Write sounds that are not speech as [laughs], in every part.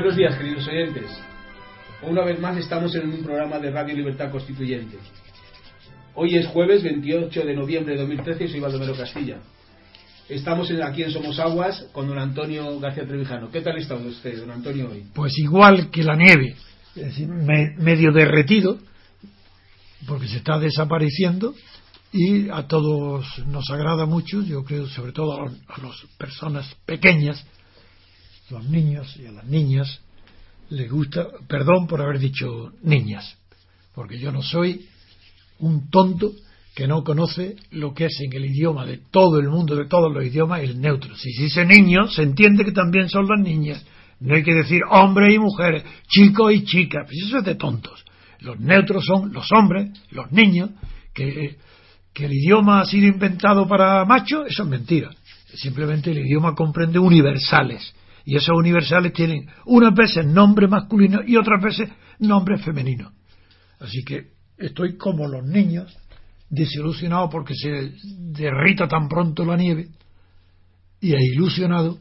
Buenos días, queridos oyentes. Una vez más estamos en un programa de Radio Libertad Constituyente. Hoy es jueves 28 de noviembre de 2013 y soy Baldomero Castilla. Estamos aquí en Somos Aguas con don Antonio García Trevijano. ¿Qué tal está usted, don Antonio, hoy? Pues igual que la nieve, es decir, me- medio derretido, porque se está desapareciendo y a todos nos agrada mucho, yo creo, sobre todo a las personas pequeñas, los niños y a las niñas, les gusta, perdón por haber dicho niñas, porque yo no soy un tonto que no conoce lo que es en el idioma de todo el mundo, de todos los idiomas, el neutro. Si se dice niño, se entiende que también son las niñas. No hay que decir hombres y mujeres, chicos y chicas, pues eso es de tontos. Los neutros son los hombres, los niños, que, que el idioma ha sido inventado para machos, eso es mentira. Simplemente el idioma comprende universales. Y esos universales tienen unas veces nombre masculino y otras veces nombre femenino. Así que estoy como los niños, desilusionado porque se derrita tan pronto la nieve y ilusionado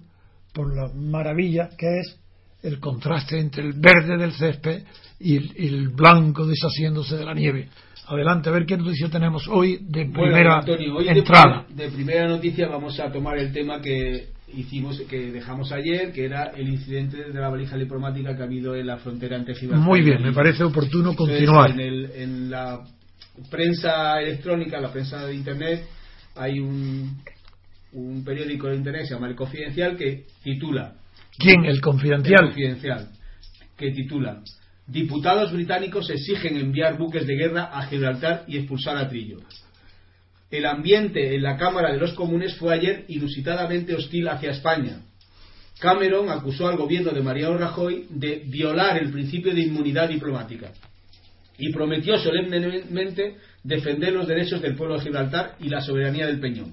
por la maravilla que es el contraste entre el verde del césped y el, y el blanco deshaciéndose de la nieve. Adelante, a ver qué noticia tenemos hoy de Bueno, primera Antonio, hoy de entrada. de primera noticia vamos a tomar el tema que hicimos, que dejamos ayer, que era el incidente de la valija diplomática que ha habido en la frontera entre Gibraltar Muy bien, me parece oportuno Entonces, continuar. en, el- en la prensa electrónica, la prensa de Internet, hay un, un periódico de Internet, se llama El Confidencial, que titula... ¿Quién? El El confidencial. Confidencial, que titula Diputados británicos exigen enviar buques de guerra a Gibraltar y expulsar a Trillo. El ambiente en la Cámara de los Comunes fue ayer inusitadamente hostil hacia España. Cameron acusó al gobierno de Mariano Rajoy de violar el principio de inmunidad diplomática y prometió solemnemente defender los derechos del pueblo de Gibraltar y la soberanía del Peñón.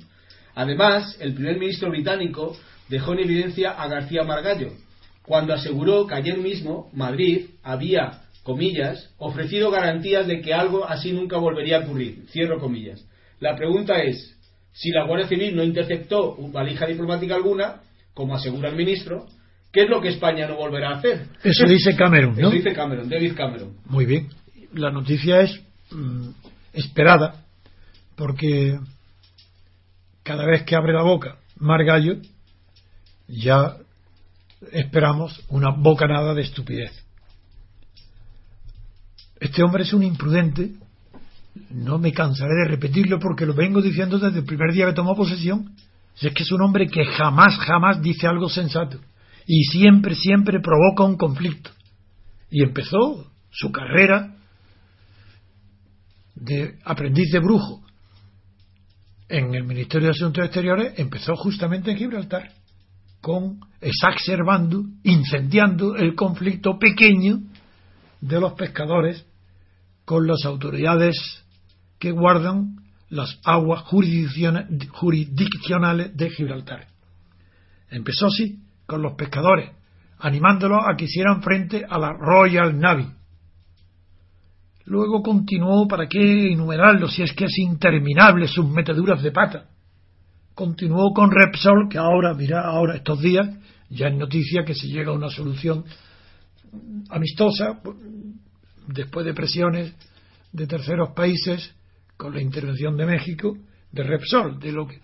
Además, el primer ministro británico dejó en evidencia a García Margallo, cuando aseguró que ayer mismo Madrid había, comillas, ofrecido garantías de que algo así nunca volvería a ocurrir, cierro comillas. La pregunta es, si la Guardia Civil no interceptó valija diplomática alguna, como asegura el ministro, ¿qué es lo que España no volverá a hacer? Eso dice Cameron, ¿no? Eso dice Cameron, David Cameron. Muy bien. La noticia es mm, esperada porque cada vez que abre la boca Margallo ya esperamos una bocanada de estupidez. Este hombre es un imprudente. No me cansaré de repetirlo porque lo vengo diciendo desde el primer día que tomó posesión. Si es que es un hombre que jamás, jamás dice algo sensato. Y siempre, siempre provoca un conflicto. Y empezó su carrera de aprendiz de brujo en el Ministerio de Asuntos Exteriores, empezó justamente en Gibraltar, con exacerbando, incendiando el conflicto pequeño de los pescadores con las autoridades que guardan las aguas jurisdicciona- jurisdiccionales de Gibraltar. Empezó así, con los pescadores, animándolos a que hicieran frente a la Royal Navy. Luego continuó, ¿para qué enumerarlo si es que es interminable sus meteduras de pata? Continuó con Repsol, que ahora, mira, ahora estos días, ya es noticia que se llega a una solución amistosa, después de presiones de terceros países, con la intervención de México, de Repsol, de lo que,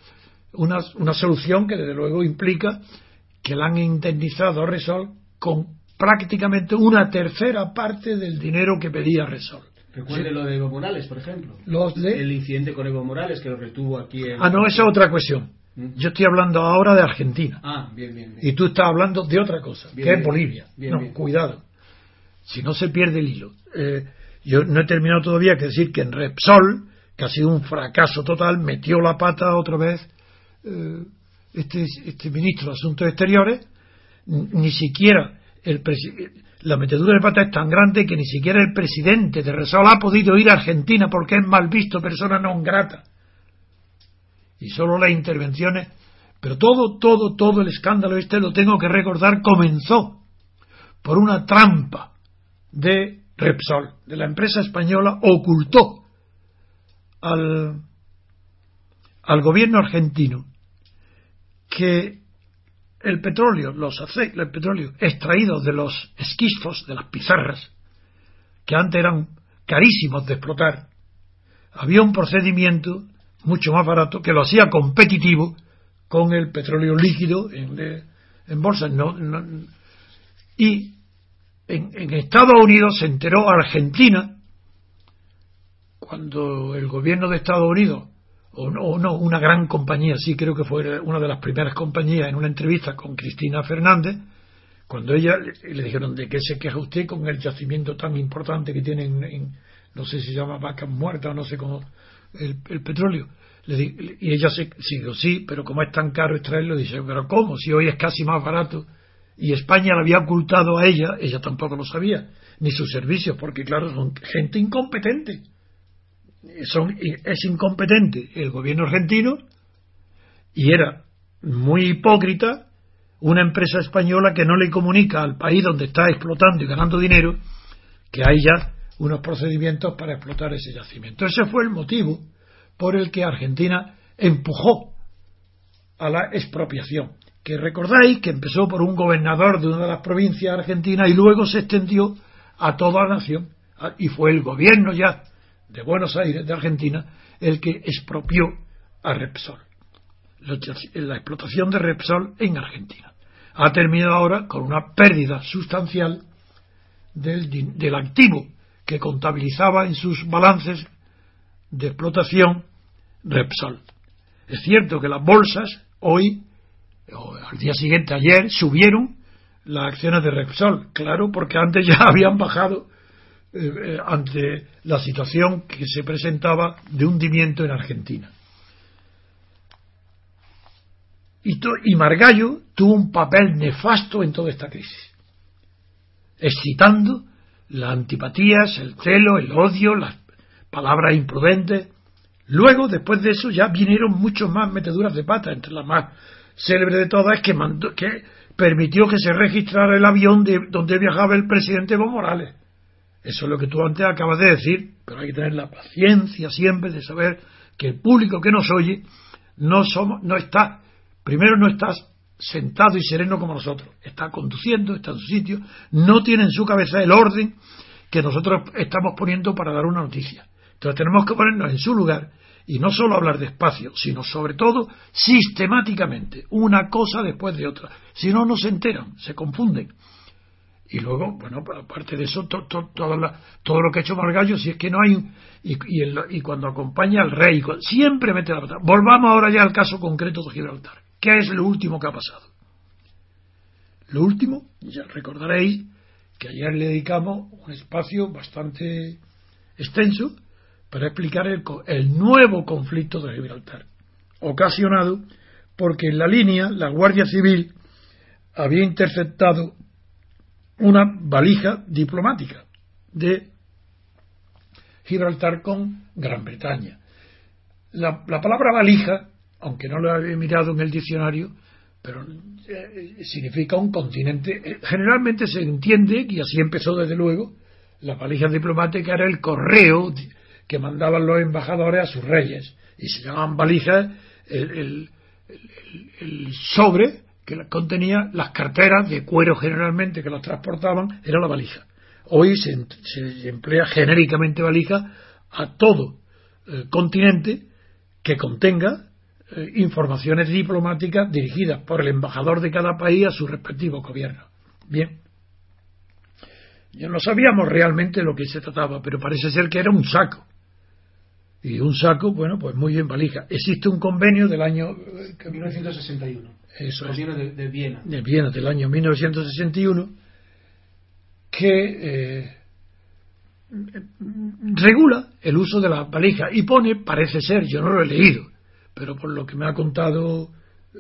una, una solución que desde luego implica que la han indemnizado a Repsol con prácticamente una tercera parte del dinero que pedía Repsol. Recuerde lo de Evo Morales, por ejemplo. Los de... El incidente con Evo Morales que lo retuvo aquí en... Ah, no, esa es otra cuestión. ¿Mm? Yo estoy hablando ahora de Argentina. Ah, bien, bien. bien. Y tú estás hablando de otra cosa, Bien, que es. Bolivia. Bien, no, bien. cuidado. Si no se pierde el hilo. Eh, yo no he terminado todavía que decir que en Repsol, que ha sido un fracaso total, metió la pata otra vez eh, este, este ministro de Asuntos Exteriores, ni siquiera el la metedura de pata es tan grande que ni siquiera el presidente de Repsol ha podido ir a Argentina porque es mal visto, persona no grata. Y solo las intervenciones, pero todo, todo, todo el escándalo este, lo tengo que recordar, comenzó por una trampa de Repsol, de la empresa española, ocultó al, al gobierno argentino que el petróleo, los aceites, el petróleo extraídos de los esquistos, de las pizarras, que antes eran carísimos de explotar, había un procedimiento mucho más barato que lo hacía competitivo con el petróleo líquido en, en bolsa. y en, Estados Unidos se enteró Argentina cuando el gobierno de Estados Unidos o no, o no, una gran compañía, sí creo que fue una de las primeras compañías en una entrevista con Cristina Fernández, cuando ella le, dijeron de qué se queja usted con el yacimiento tan importante que tienen en, no sé si se llama vacas muertas o no sé cómo, el, petróleo. y ella se dijo, sí, pero como es tan caro extraerlo, dice, pero ¿cómo? Si hoy es casi más barato. Y España le había ocultado a ella, ella tampoco lo sabía, ni sus servicios, porque claro, son gente incompetente. Son, es incompetente el gobierno argentino y era muy hipócrita una empresa española que no le comunica al país donde está explotando y ganando dinero que hay ya unos procedimientos para explotar ese yacimiento. Ese fue el motivo por el que Argentina empujó a la expropiación, que recordáis que empezó por un gobernador de una de las provincias argentinas y luego se extendió a toda la nación y fue el gobierno ya de Buenos Aires, de Argentina, el que expropió a Repsol, la explotación de Repsol en Argentina. Ha terminado ahora con una pérdida sustancial del, del activo que contabilizaba en sus balances de explotación Repsol. Es cierto que las bolsas hoy, o al día siguiente, ayer, subieron las acciones de Repsol, claro, porque antes ya [laughs] habían bajado eh, eh, ante la situación que se presentaba de hundimiento en Argentina. Y, Margallo tuvo un papel nefasto en toda esta crisis, excitando las antipatías, el celo, el odio, las palabras imprudentes. Luego, después de eso, ya vinieron muchos más meteduras de pata, entre las más célebres de todas, que, mandó, que permitió que se registrara el avión de donde viajaba el presidente Evo Morales. Eso es lo que tú antes acabas de decir, pero hay que tener la paciencia siempre de saber que el público que nos oye no somos, no está, primero no estás sentado y sereno como nosotros. Está conduciendo, está en su sitio, no tiene en su cabeza el orden que nosotros estamos poniendo para dar una noticia. Entonces tenemos que ponernos en su lugar y no solo hablar despacio, sino sobre todo sistemáticamente, una cosa después de otra. Si no, no se enteran, se confunden. Y luego, bueno, aparte de eso, todo lo que ha hecho Margallo, si es que no hay. Y, y, cuando acompaña al rey, siempre mete la pata. Volvamos ahora ya al caso concreto de Gibraltar. ¿Qué es lo último que ha pasado? Lo último, ya recordaréis que ayer le dedicamos un espacio bastante extenso para explicar el, el nuevo conflicto de Gibraltar, ocasionado porque en la línea la Guardia Civil había interceptado una valija diplomática de Gibraltar con Gran Bretaña. La, la palabra valija aunque no lo he mirado en el diccionario, pero eh, significa un continente. Eh, generalmente se entiende, y así empezó desde luego, la valija diplomática era el correo que mandaban los embajadores a sus reyes, y se llamaban valijas el, sobre que contenía las carteras de cuero generalmente que los transportaban, era la valija. Hoy se, emplea genéricamente valija a todo eh, continente que contenga eh, informaciones diplomáticas dirigidas por el embajador de cada país a su respectivo gobierno. Bien. Ya no sabíamos realmente lo que se trataba, pero parece ser que era un saco. Y un saco, bueno, pues muy bien valija. Existe un convenio del año 1961. Eso es, de, Viena. De Viena, del año 1961, que eh, regula el uso de la valija y pone, parece ser, yo no lo he leído, pero por lo que me ha contado eh,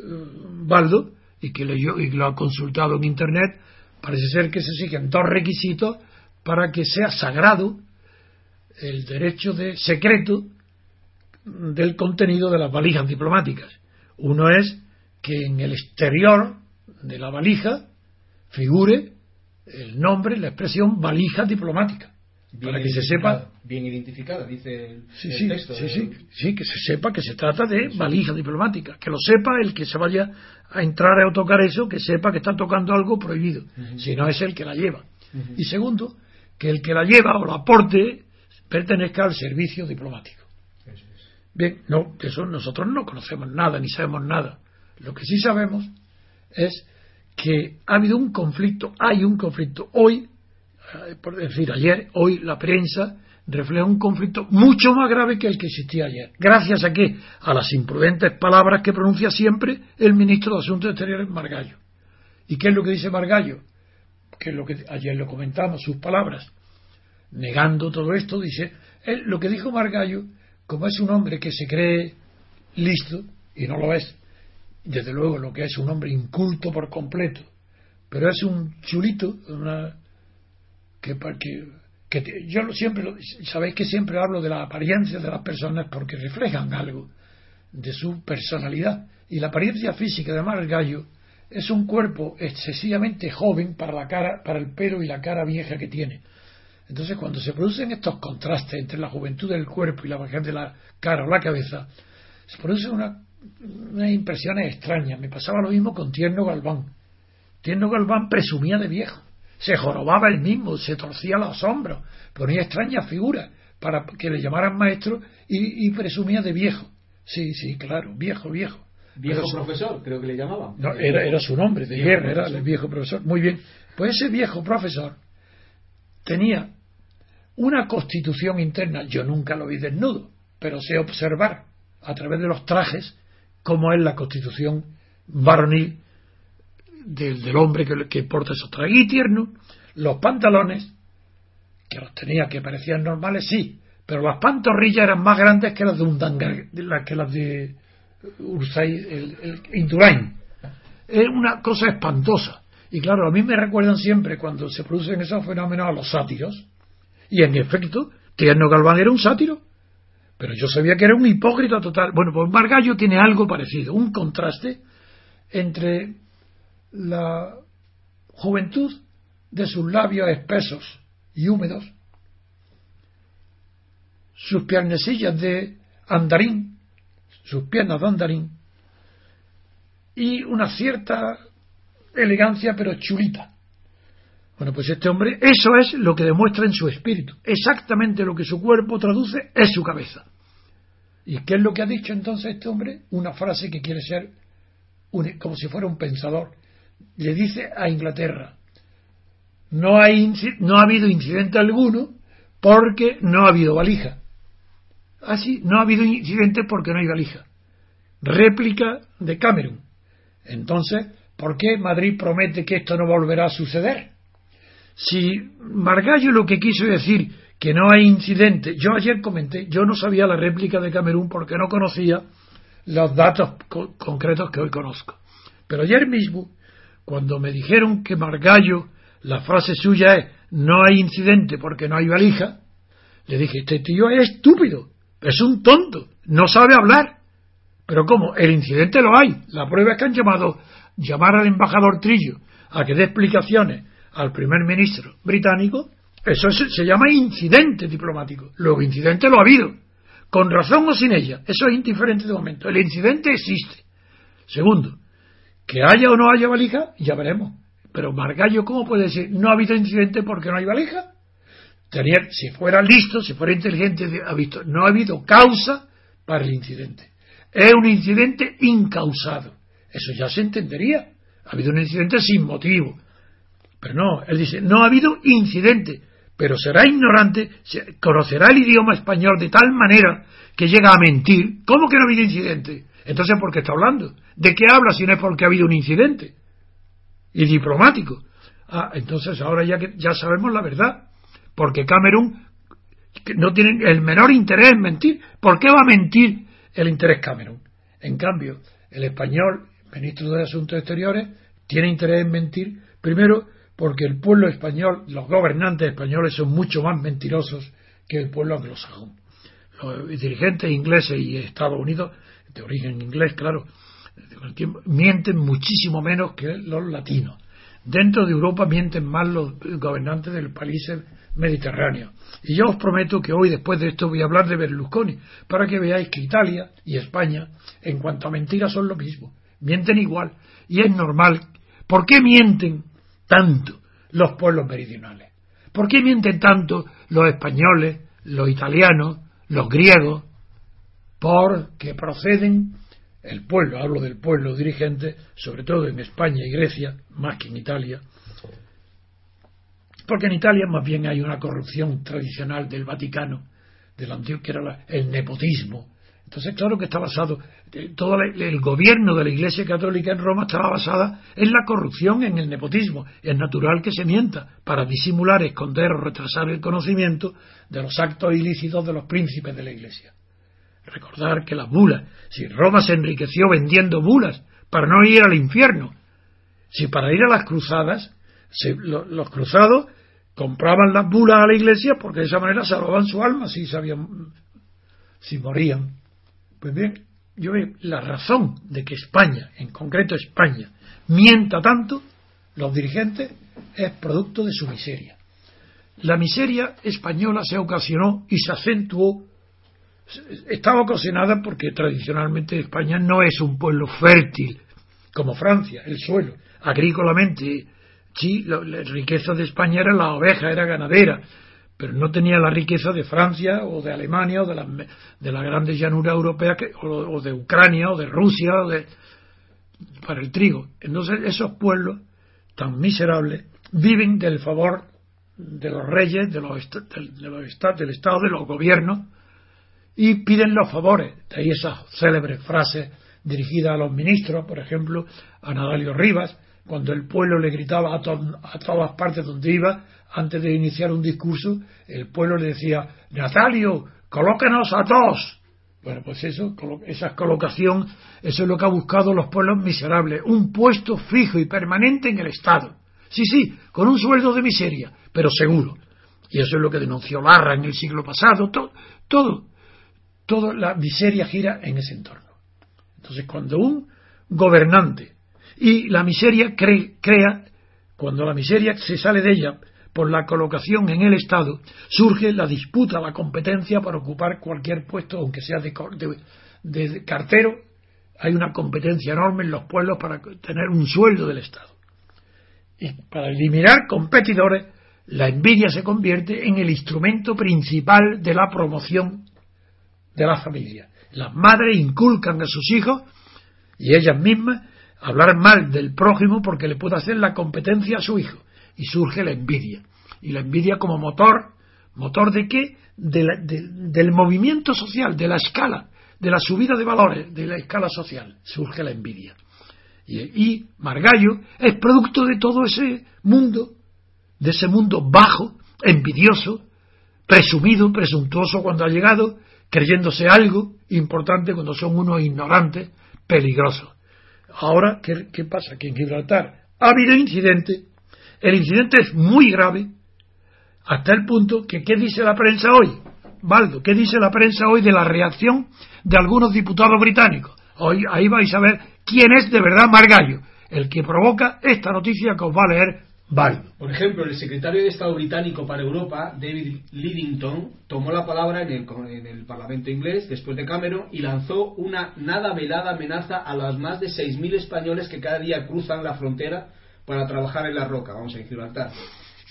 Baldo y que leyó y lo ha consultado en internet, parece ser que se exigen dos requisitos para que sea sagrado el derecho de secreto del contenido de las valijas diplomáticas. Uno es que en el exterior de la valija figure el nombre, la expresión valija diplomática. para que se sepa bien identificada dice el, sí, el sí, texto sí, sí, sí, que se sepa que se trata de valija diplomática, que lo sepa el que se vaya a entrar a tocar eso, que sepa que está tocando algo prohibido, si no es el que la lleva. Y segundo, que el que la lleva o la aporte pertenezca al servicio diplomático. Bien, no, eso nosotros no conocemos nada ni sabemos nada. Lo que sí sabemos es que ha habido un conflicto, hay un conflicto hoy, eh, por decir ayer, hoy la prensa refleja un conflicto mucho más grave que el que existía ayer. Gracias a qué? A las imprudentes palabras que pronuncia siempre el ministro de Asuntos Exteriores, Margallo. ¿Y qué es lo que dice Margallo? Que es lo que ayer lo comentamos, sus palabras. Negando todo esto, dice, él, lo que dijo Margallo, como es un hombre que se cree listo, y no lo es, desde luego lo que es un hombre inculto por completo, pero es un chulito, una, que, que, que yo siempre, sabéis que siempre hablo de la apariencia de las personas porque reflejan algo de su personalidad. Y la apariencia física de Margallo es un cuerpo excesivamente joven para la cara, para el pelo y la cara vieja que tiene. Entonces, cuando se producen estos contrastes entre la juventud del cuerpo y la vejez de la cara o la cabeza, se producen una unas impresiones extrañas. Me pasaba lo mismo con Tierno Galván. Tierno Galván presumía de viejo. Se jorobaba él mismo, se torcía los hombros, ponía extrañas figuras para que le llamaran maestro y, presumía de viejo. Sí, sí, claro, viejo, viejo. Viejo profesor, creo que le llamaban. No, era, era su nombre, de guerra, era el viejo profesor. Muy bien. Pues ese viejo profesor tenía una constitución interna, yo nunca lo vi desnudo, pero sé observar a través de los trajes como es la constitución varonil del, del hombre que, que, porta esos trajes. Y tierno, los pantalones, que los tenía que parecían normales, sí, pero las pantorrillas eran más grandes que las de un dangar, que las de Ursay, el, el. Es una cosa espantosa. Y claro, a mí me recuerdan siempre cuando se producen esos fenómenos a los sátiros. Y en efecto, Tierno Galván era un sátiro. Pero yo sabía que era un hipócrita total. Bueno, pues Margallo tiene algo parecido, un contraste entre la juventud de sus labios espesos y húmedos, sus piernecillas de andarín, sus piernas de andarín, y una cierta elegancia pero chulita. Bueno, pues este hombre, eso es lo que demuestra en su espíritu. Exactamente lo que su cuerpo traduce es su cabeza. ¿Y qué es lo que ha dicho entonces este hombre? Una frase que quiere ser como si fuera un pensador. Le dice a Inglaterra, no, hay, no ha habido incidente alguno porque no ha habido valija. Así, ah, no ha habido incidente porque no hay valija. Réplica de Cameron. Entonces, ¿por qué Madrid promete que esto no volverá a suceder? Si Margallo lo que quiso decir que no hay incidente, yo ayer comenté, yo no sabía la réplica de Camerún porque no conocía los datos concretos que hoy conozco. Pero ayer mismo, cuando me dijeron que Margallo, la frase suya es no hay incidente porque no hay valija, le dije, este tío es estúpido, es un tonto, no sabe hablar. Pero ¿cómo? El incidente lo hay. La prueba es que han llamado, llamar al embajador Trillo a que dé explicaciones al primer ministro británico, eso se, llama incidente diplomático. Luego, incidente lo ha habido, con razón o sin ella. Eso es indiferente de momento. El incidente existe. Segundo, que haya o no haya valija, ya veremos. Pero Margallo, ¿cómo puede decir no ha habido incidente porque no hay valija? Tenía, si fuera listo, si fuera inteligente, ha visto, no ha habido causa para el incidente. Es un incidente incausado. Eso ya se entendería. Ha habido un incidente sin motivo. Pero no, él dice, no ha habido incidente, pero será ignorante, conocerá el idioma español de tal manera que llega a mentir. ¿Cómo que no ha habido incidente? Entonces, ¿por qué está hablando? ¿De qué habla si no es porque ha habido un incidente? Y diplomático. Ah, entonces ahora ya, que, ya sabemos la verdad. Porque Camerún no tiene el menor interés en mentir. ¿Por qué va a mentir el interés Camerún? En cambio, el español, ministro de Asuntos Exteriores, tiene interés en mentir, primero, porque el pueblo español, los gobernantes españoles son mucho más mentirosos que el pueblo anglosajón. Los dirigentes ingleses y Estados Unidos, de origen inglés, claro, mienten muchísimo menos que los latinos. dentro de Europa mienten más los gobernantes del país mediterráneo. Y yo os prometo que hoy, después de esto, voy a hablar de Berlusconi, para que veáis que Italia y España, en cuanto a mentiras, son lo mismo. Mienten igual. Y es normal. ¿Por qué mienten tanto los pueblos meridionales? ¿Por qué mienten tanto los españoles, los italianos, los griegos? Porque proceden el pueblo, hablo del pueblo dirigente, sobre todo en España y Grecia, más que en Italia, porque en Italia más bien hay una corrupción tradicional del Vaticano, del antiguo, que era el nepotismo. Entonces, claro que está basado, eh, todo el gobierno de la Iglesia Católica en Roma estaba basada en la corrupción, en el nepotismo. Es natural que se mienta para disimular, esconder o retrasar el conocimiento de los actos ilícitos de los príncipes de la Iglesia. Recordar que las bulas, si Roma se enriqueció vendiendo bulas para no ir al infierno, si para ir a las cruzadas, los, cruzados compraban las bulas a la iglesia porque de esa manera salvaban su alma si sabían, si morían. Pues bien, yo veo la razón de que España, en concreto España, mienta tanto, los dirigentes, es producto de su miseria. La miseria española se ocasionó y se acentuó estaba ocasionada porque tradicionalmente España no es un pueblo fértil como Francia, el suelo, agrícolamente. Sí, la, riqueza de España era la oveja, era ganadera, pero no tenía la riqueza de Francia o de Alemania o de la, de la grandes llanuras europeas o, de Ucrania o de Rusia de, para el trigo. Entonces esos pueblos tan miserables viven del favor de los reyes, de los, de los, del Estado, de los gobiernos, y piden los favores. De ahí esas célebres frases dirigidas a los ministros, por ejemplo, a Nadalio Rivas, cuando el pueblo le gritaba a, todas partes donde iba, antes de iniciar un discurso, el pueblo le decía, Natalio, colócanos a todos. Bueno, pues eso, esa colocación, eso es lo que ha buscado los pueblos miserables, un puesto fijo y permanente en el Estado. Sí, sí, con un sueldo de miseria, pero seguro. Y eso es lo que denunció Larra en el siglo pasado, todo, todo toda la miseria gira en ese entorno. Entonces, cuando un gobernante y la miseria crea, cuando la miseria se sale de ella por la colocación en el Estado, surge la disputa, la competencia para ocupar cualquier puesto, aunque sea de, de cartero, hay una competencia enorme en los pueblos para tener un sueldo del Estado. Y para eliminar competidores, la envidia se convierte en el instrumento principal de la promoción de la familia. Las madres inculcan a sus hijos y ellas mismas hablar mal del prójimo porque le puede hacer la competencia a su hijo y surge la envidia. Y la envidia como motor, motor de qué? del movimiento social, de la escala, de la subida de valores, de la escala social, surge la envidia. Y, y Margallo es producto de todo ese mundo, de ese mundo bajo, envidioso, presumido, presuntuoso cuando ha llegado, creyéndose algo importante cuando son unos ignorantes peligrosos. Ahora, ¿qué, pasa? Que en Gibraltar ha habido incidente, el incidente es muy grave, hasta el punto que, ¿qué dice la prensa hoy? Baldo, ¿qué dice la prensa hoy de la reacción de algunos diputados británicos? Hoy, ahí vais a ver quién es de verdad Margallo, el que provoca esta noticia que os va a leer por ejemplo, el secretario de Estado británico para Europa, David Lidington, tomó la palabra en el, Parlamento inglés después de Cameron y lanzó una nada velada amenaza a los más de 6.000 españoles que cada día cruzan la frontera para trabajar en la roca, vamos a Gibraltar.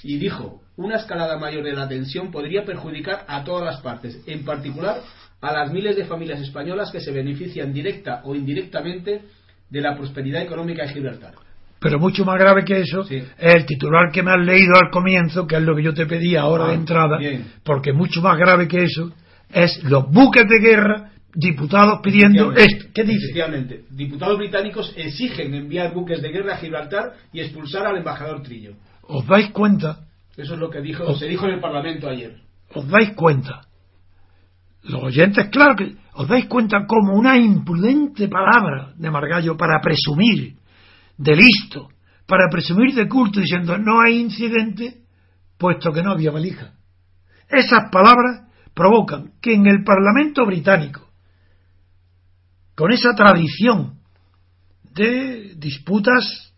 Y dijo, una escalada mayor de la tensión podría perjudicar a todas las partes, en particular a las miles de familias españolas que se benefician directa o indirectamente de la prosperidad económica de Gibraltar. Pero mucho más grave que eso es el titular que me has leído al comienzo, que es lo que yo te pedí ahora de ah, entrada, porque mucho más grave que eso es los buques de guerra diputados pidiendo esto. ¿Qué dice? Diputados británicos exigen enviar buques de guerra a Gibraltar y expulsar al embajador Trillo. ¿Os dais cuenta? Eso es lo que dijo, se dijo en el Parlamento ayer. ¿Os dais cuenta? Los oyentes, claro que os dais cuenta como una imprudente palabra de Margallo para presumir de listo para presumir de culto diciendo no hay incidente puesto que no había valija. Esas palabras provocan que en el Parlamento británico, con esa tradición de disputas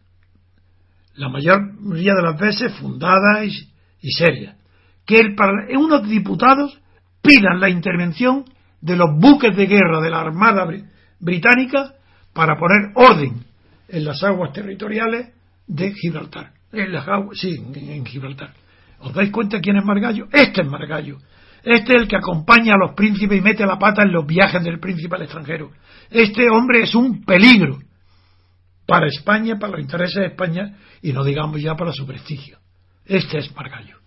la mayoría de las veces fundadas y, serias, que el, unos diputados pidan la intervención de los buques de guerra de la Armada Británica para poner orden en las aguas territoriales de Gibraltar. En las aguas, sí, en Gibraltar. ¿Os dais cuenta quién es Margallo? Este es Margallo. Este es el que acompaña a los príncipes y mete la pata en los viajes del príncipe al extranjero. Este hombre es un peligro para España, para los intereses de España y no digamos ya para su prestigio. Este es Margallo.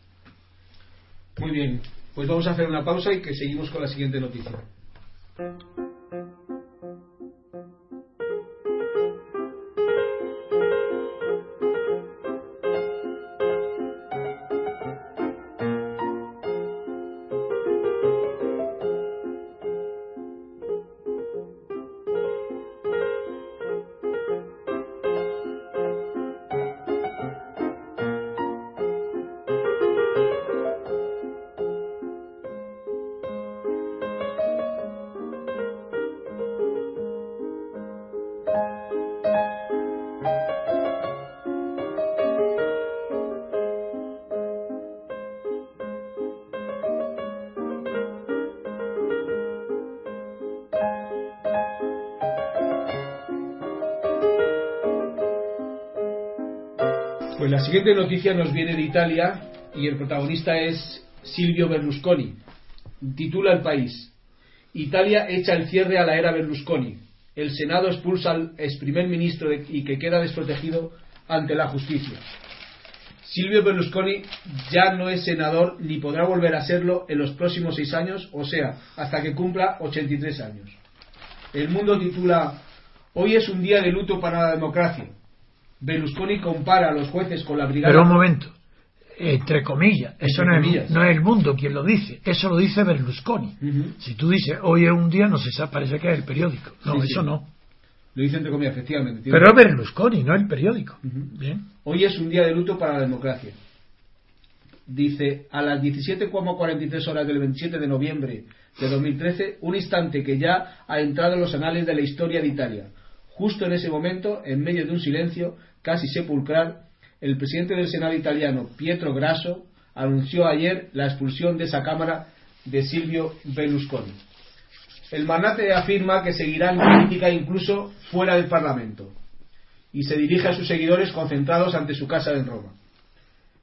Muy bien, pues vamos a hacer una pausa y que seguimos con la siguiente noticia. Siguiente noticia nos viene de Italia y el protagonista es Silvio Berlusconi. Titula el país. Italia echa el cierre a la era Berlusconi. El Senado expulsa al ex primer ministro y que queda desprotegido ante la justicia. Silvio Berlusconi ya no es senador ni podrá volver a serlo en los próximos seis años, o sea, hasta que cumpla 83 años. El mundo titula Hoy es un día de luto para la democracia. Berlusconi compara a los jueces con la brigada. Pero un momento, entre comillas, eso no, Es, no, Es, el mundo quien lo dice, eso lo dice Berlusconi. Si tú dices hoy es un día, no se sabe, parece que es el periódico. No, eso no. Lo dice entre comillas, efectivamente. Pero es Berlusconi, no el periódico. Bien. Hoy es un día de luto para la democracia. Dice, a las 17,43 horas del 27 de noviembre de 2013, un instante que ya ha entrado en los anales de la historia de Italia. Justo en ese momento, en medio de un silencio, casi sepulcral, el presidente del Senado italiano, Pietro Grasso, anunció ayer la expulsión de esa Cámara de Silvio Berlusconi. El magnate afirma que seguirá en política incluso fuera del Parlamento y se dirige a sus seguidores concentrados ante su casa en Roma.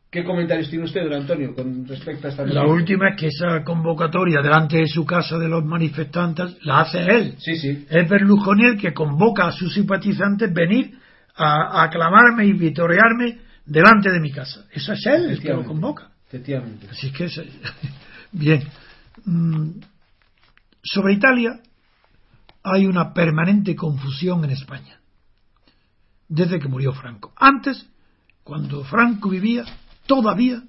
¿Qué comentarios tiene usted, don Antonio, con respecto a esta La última es que esa convocatoria delante de su casa de los manifestantes la hace él. Sí, sí. Es Berlusconi el que convoca a sus simpatizantes venir a, aclamarme y vitorearme delante de mi casa. Eso es él el que lo convoca. Efectivamente. Así que, es, [laughs] bien. Mm, sobre Italia hay una permanente confusión en España. Desde que murió Franco. Antes, cuando Franco vivía, todavía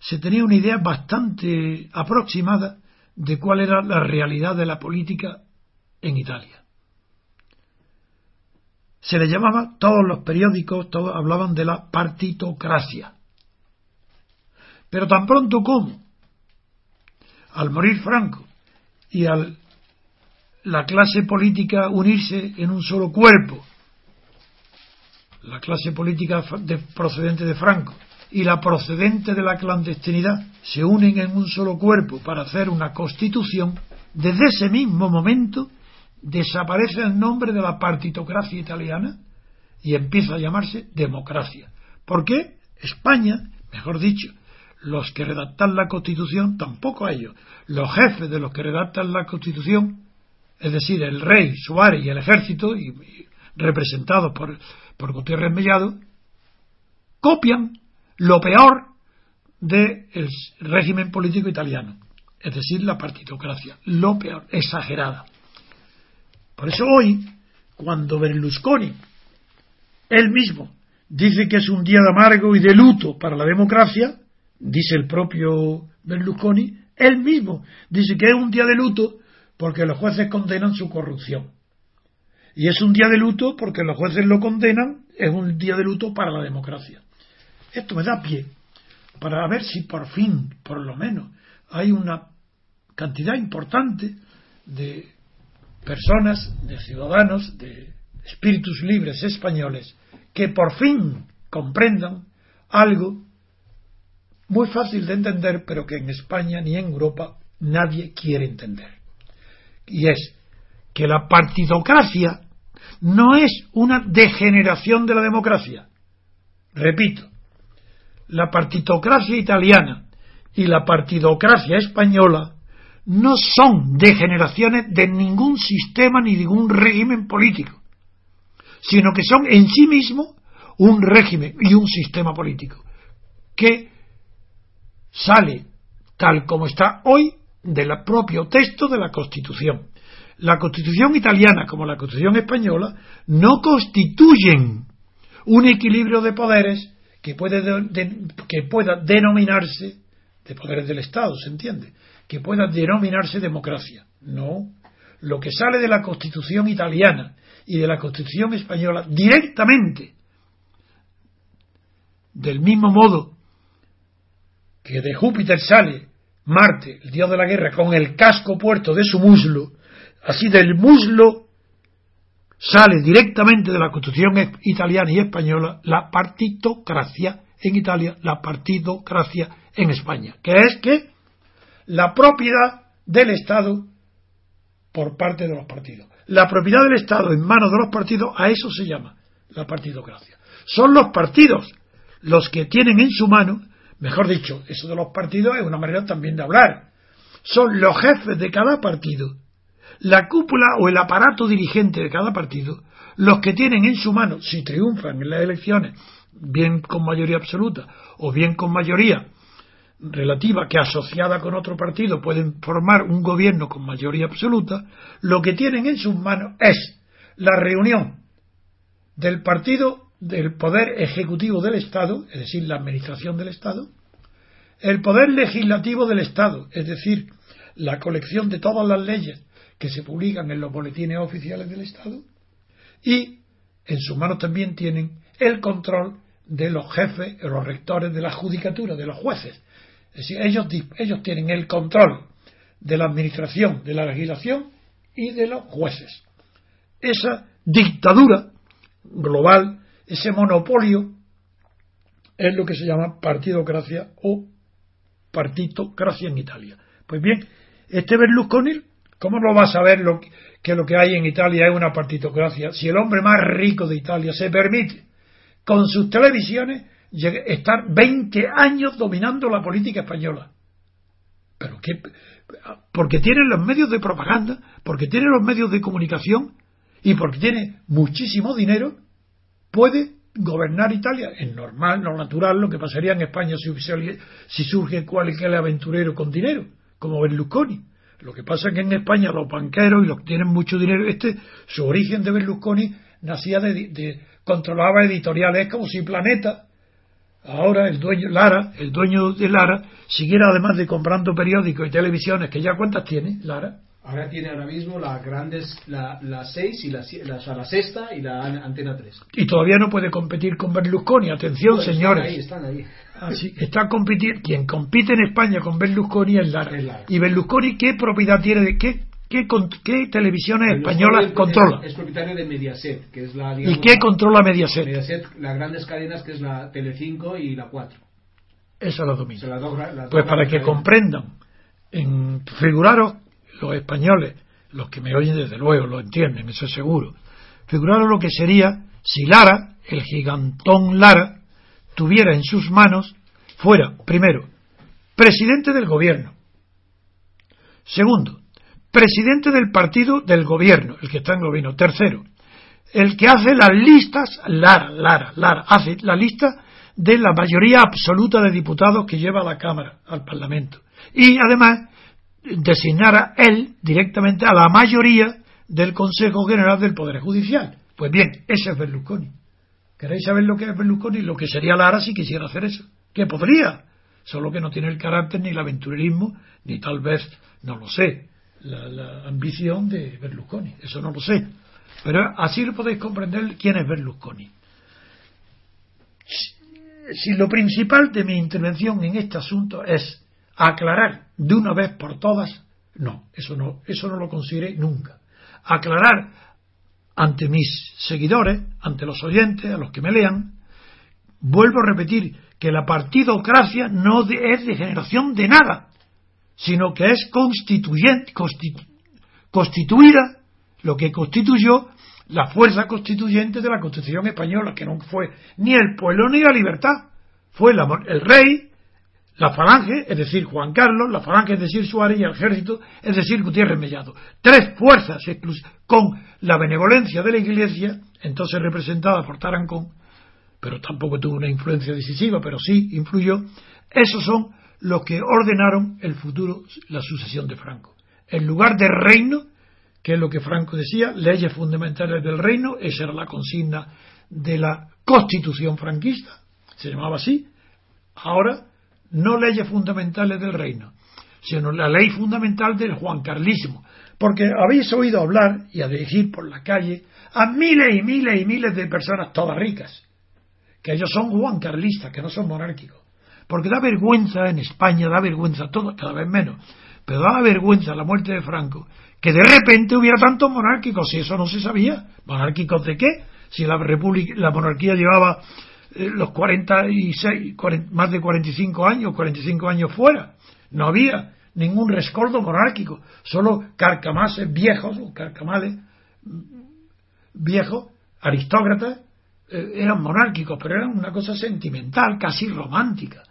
se tenía una idea bastante aproximada de cuál era la realidad de la política en Italia se le llamaba, todos los periódicos, todos hablaban de la partitocracia. Pero tan pronto como, al morir Franco y al la clase política unirse en un solo cuerpo, la clase política procedente de Franco y la procedente de la clandestinidad se unen en un solo cuerpo para hacer una constitución, desde ese mismo momento desaparece el nombre de la partitocracia italiana y empieza a llamarse democracia. ¿Por qué? España, mejor dicho, los que redactan la Constitución, tampoco ellos, los jefes de los que redactan la Constitución, es decir, el rey, Suárez y el ejército, y, representados por, por Gutiérrez Mellado, copian lo peor del régimen político italiano, es decir, la partitocracia, lo peor, exagerada. Por eso hoy, cuando Berlusconi, él mismo, dice que es un día de amargo y de luto para la democracia, dice el propio Berlusconi, él mismo dice que es un día de luto porque los jueces condenan su corrupción. Y es un día de luto porque los jueces lo condenan, es un día de luto para la democracia. Esto me da pie para ver si por fin, por lo menos, hay una cantidad importante de personas, de ciudadanos, de espíritus libres españoles, que por fin comprendan algo muy fácil de entender, pero que en España ni en Europa nadie quiere entender. Y es que la partidocracia no es una degeneración de la democracia. Repito, la partitocracia italiana y la partidocracia española no son degeneraciones de ningún sistema ni ningún régimen político, sino que son en sí mismo un régimen y un sistema político que sale tal como está hoy del propio texto de la Constitución. La Constitución italiana como la Constitución española no constituyen un equilibrio de poderes que, puede que pueda denominarse de poderes del Estado, ¿se entiende? Que pueda denominarse democracia. No. Lo que sale de la Constitución italiana y de la Constitución española directamente, del mismo modo que de Júpiter sale Marte, el dios de la guerra, con el casco puerto de su muslo, así del muslo sale directamente de la Constitución italiana y española la partitocracia en Italia, la partidocracia en España, que es que la propiedad del Estado por parte de los partidos. La propiedad del Estado en manos de los partidos, a eso se llama la partidocracia. Son los partidos los que tienen en su mano Mejor dicho, eso de los partidos es una manera también de hablar. Son los jefes de cada partido, la cúpula o el aparato dirigente de cada partido, los que tienen en su mano, si triunfan en las elecciones, bien con mayoría absoluta o bien con mayoría relativa que asociada con otro partido pueden formar un gobierno con mayoría absoluta, lo que tienen en sus manos es la reunión del partido del poder ejecutivo del Estado, es decir, la administración del Estado, el poder legislativo del Estado, es decir, la colección de todas las leyes que se publican en los boletines oficiales del Estado, y en sus manos también tienen el control de los jefes, los rectores de la judicatura, de los jueces. Es decir, ellos, ellos tienen el control de la administración, de la legislación y de los jueces. Esa dictadura global ese monopolio es lo que se llama partidocracia o partitocracia en Italia. Pues bien, este Berlusconi, ¿cómo no va a saber lo que, lo que hay en Italia es una partitocracia si el hombre más rico de Italia se permite con sus televisiones estar 20 años dominando la política española? Pero qué, porque tiene los medios de propaganda, porque tiene los medios de comunicación y porque tiene muchísimo dinero puede gobernar Italia. Es normal, no natural, lo que pasaría en España si, si surge cualquier aventurero con dinero, como Berlusconi. Lo que pasa es que en España los banqueros y los que tienen mucho dinero, este, su origen de Berlusconi nacía de, controlaba editoriales como si Planeta, ahora el dueño, Lara, el dueño de Lara, siguiera además de comprando periódicos y televisiones, que ya cuántas tiene, Lara, Ahora tiene ahora mismo las grandes, la, la 6 y la, la, sexta y la antena 3. Y todavía no puede competir con Berlusconi. Atención, señores. Están ahí, están ahí. Así, está competir, quien compite en España con Berlusconi es Lara. ¿Y Berlusconi qué propiedad tiene? de ¿Qué, qué, qué televisiones españolas controla? Es, propietario de Mediaset, que es la. ¿Y qué controla Mediaset? Mediaset, las grandes cadenas que es la Telecinco y la 4. Esa la domina. pues para que comprendan, en, figuraros los españoles, los que me oyen desde luego lo entienden, eso es seguro. Figuraron lo que sería si Lara, el gigantón Lara, tuviera en sus manos, fuera, primero, presidente del gobierno. Segundo, presidente del partido del gobierno, el que está en gobierno. Tercero, el que hace las listas, Lara, Lara, Lara, hace la lista de la mayoría absoluta de diputados que lleva a la Cámara, al Parlamento. Y además designara él directamente a la mayoría del Consejo General del Poder Judicial. Pues bien, ese es Berlusconi. ¿Queréis saber lo que es Berlusconi? Lo que sería Lara si quisiera hacer eso. Que podría, solo que no tiene el carácter ni el aventurerismo, ni tal vez, no lo sé, la, ambición de Berlusconi. Eso no lo sé. Pero así lo podéis comprender quién es Berlusconi. si lo principal de mi intervención en este asunto es aclarar de una vez por todas, no, eso no, eso no lo consideré nunca. Aclarar ante mis seguidores, ante los oyentes, a los que me lean, vuelvo a repetir que la partidocracia no es de generación de nada, sino que es constituyente, constituida, lo que constituyó la fuerza constituyente de la Constitución española, que no fue ni el pueblo ni la libertad, fue el rey, la falange, es decir, Juan Carlos, la falange, es decir, Suárez, y el ejército, es decir, Gutiérrez Mellado. Tres fuerzas con la benevolencia de la Iglesia, entonces representada por Tarancón, pero tampoco tuvo una influencia decisiva, pero sí influyó, esos son los que ordenaron el futuro, la sucesión de Franco. En lugar de reino, que es lo que Franco decía, leyes fundamentales del reino, esa era la consigna de la constitución franquista, se llamaba así. Ahora, no leyes fundamentales del reino, sino la ley fundamental del juancarlismo. Porque habéis oído hablar y a decir por la calle a miles y miles y miles de personas, todas ricas, que ellos son juancarlistas, que no son monárquicos. Porque da vergüenza en España, da vergüenza todo, cada vez menos, pero da vergüenza la muerte de Franco, que de repente hubiera tantos monárquicos, si eso no se sabía. ¿Monárquicos de qué? Si la, república, la monarquía llevaba eh, los 46, más de 45 años, 45 años fuera. No había ningún rescoldo monárquico, solo carcamases viejos, carcamales viejos, aristócratas, eh, eran monárquicos, pero eran una cosa sentimental, casi romántica.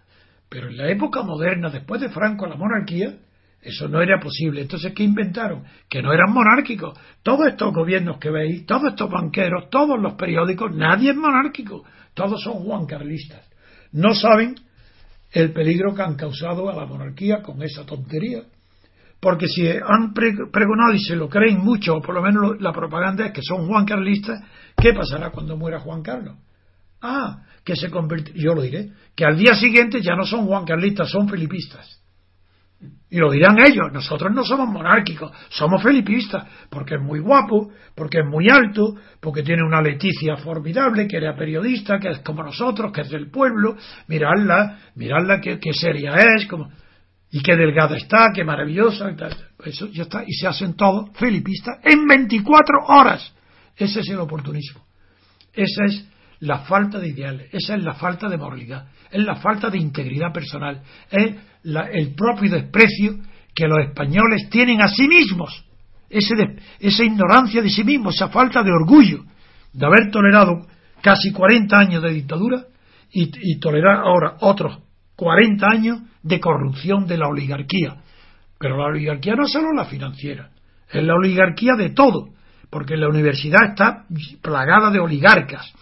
Pero en la época moderna, después de Franco, la monarquía eso no era posible. Entonces, ¿qué inventaron? Que no eran monárquicos. Todos estos gobiernos que veis, todos estos banqueros, todos los periódicos, nadie es monárquico. Todos son juancarlistas. No saben el peligro que han causado a la monarquía con esa tontería. Porque si han pregonado y se lo creen mucho, o por lo menos la propaganda es que son juancarlistas, ¿qué pasará cuando muera Juan Carlos? Ah, que se convierte, yo lo diré, que al día siguiente ya no son juancarlistas, son filipistas. Y lo dirán ellos, nosotros no somos monárquicos, somos felipistas, porque es muy guapo, porque es muy alto, porque tiene una Leticia formidable, que era periodista, que es como nosotros, que es del pueblo, miradla, miradla qué, seria es, como, y qué delgada está, qué maravillosa, eso ya está, y se hacen todos felipistas en 24 horas. Ese es el oportunismo. Esa es la falta de ideales, esa es la falta de moralidad, es la falta de integridad personal, es el propio desprecio que los españoles tienen a sí mismos, esa ignorancia de sí mismos, esa falta de orgullo de haber tolerado casi 40 años de dictadura y, y tolerar ahora otros 40 años de corrupción de la oligarquía. Pero la oligarquía no es solo la financiera, es la oligarquía de todo, porque la universidad está plagada de oligarcas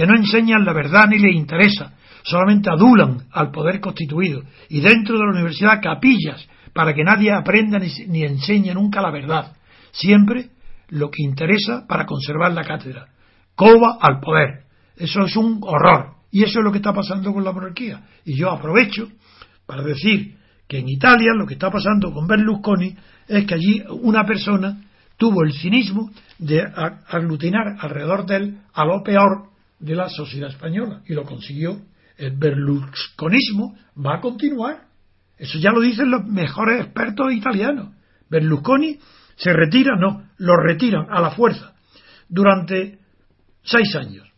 que no enseñan la verdad ni les interesa, solamente adulan al poder constituido y dentro de la universidad capillas para que nadie aprenda ni, enseñe nunca la verdad, siempre lo que interesa para conservar la cátedra. Coba al poder. Eso es un horror. Y eso es lo que está pasando con la monarquía. Y yo aprovecho para decir que en Italia lo que está pasando con Berlusconi es que allí una persona tuvo el cinismo de aglutinar alrededor de él a lo peor de la sociedad española y lo consiguió. El berlusconismo va a continuar. Eso ya lo dicen los mejores expertos italianos. Berlusconi se retira, no, lo retiran a la fuerza durante seis años.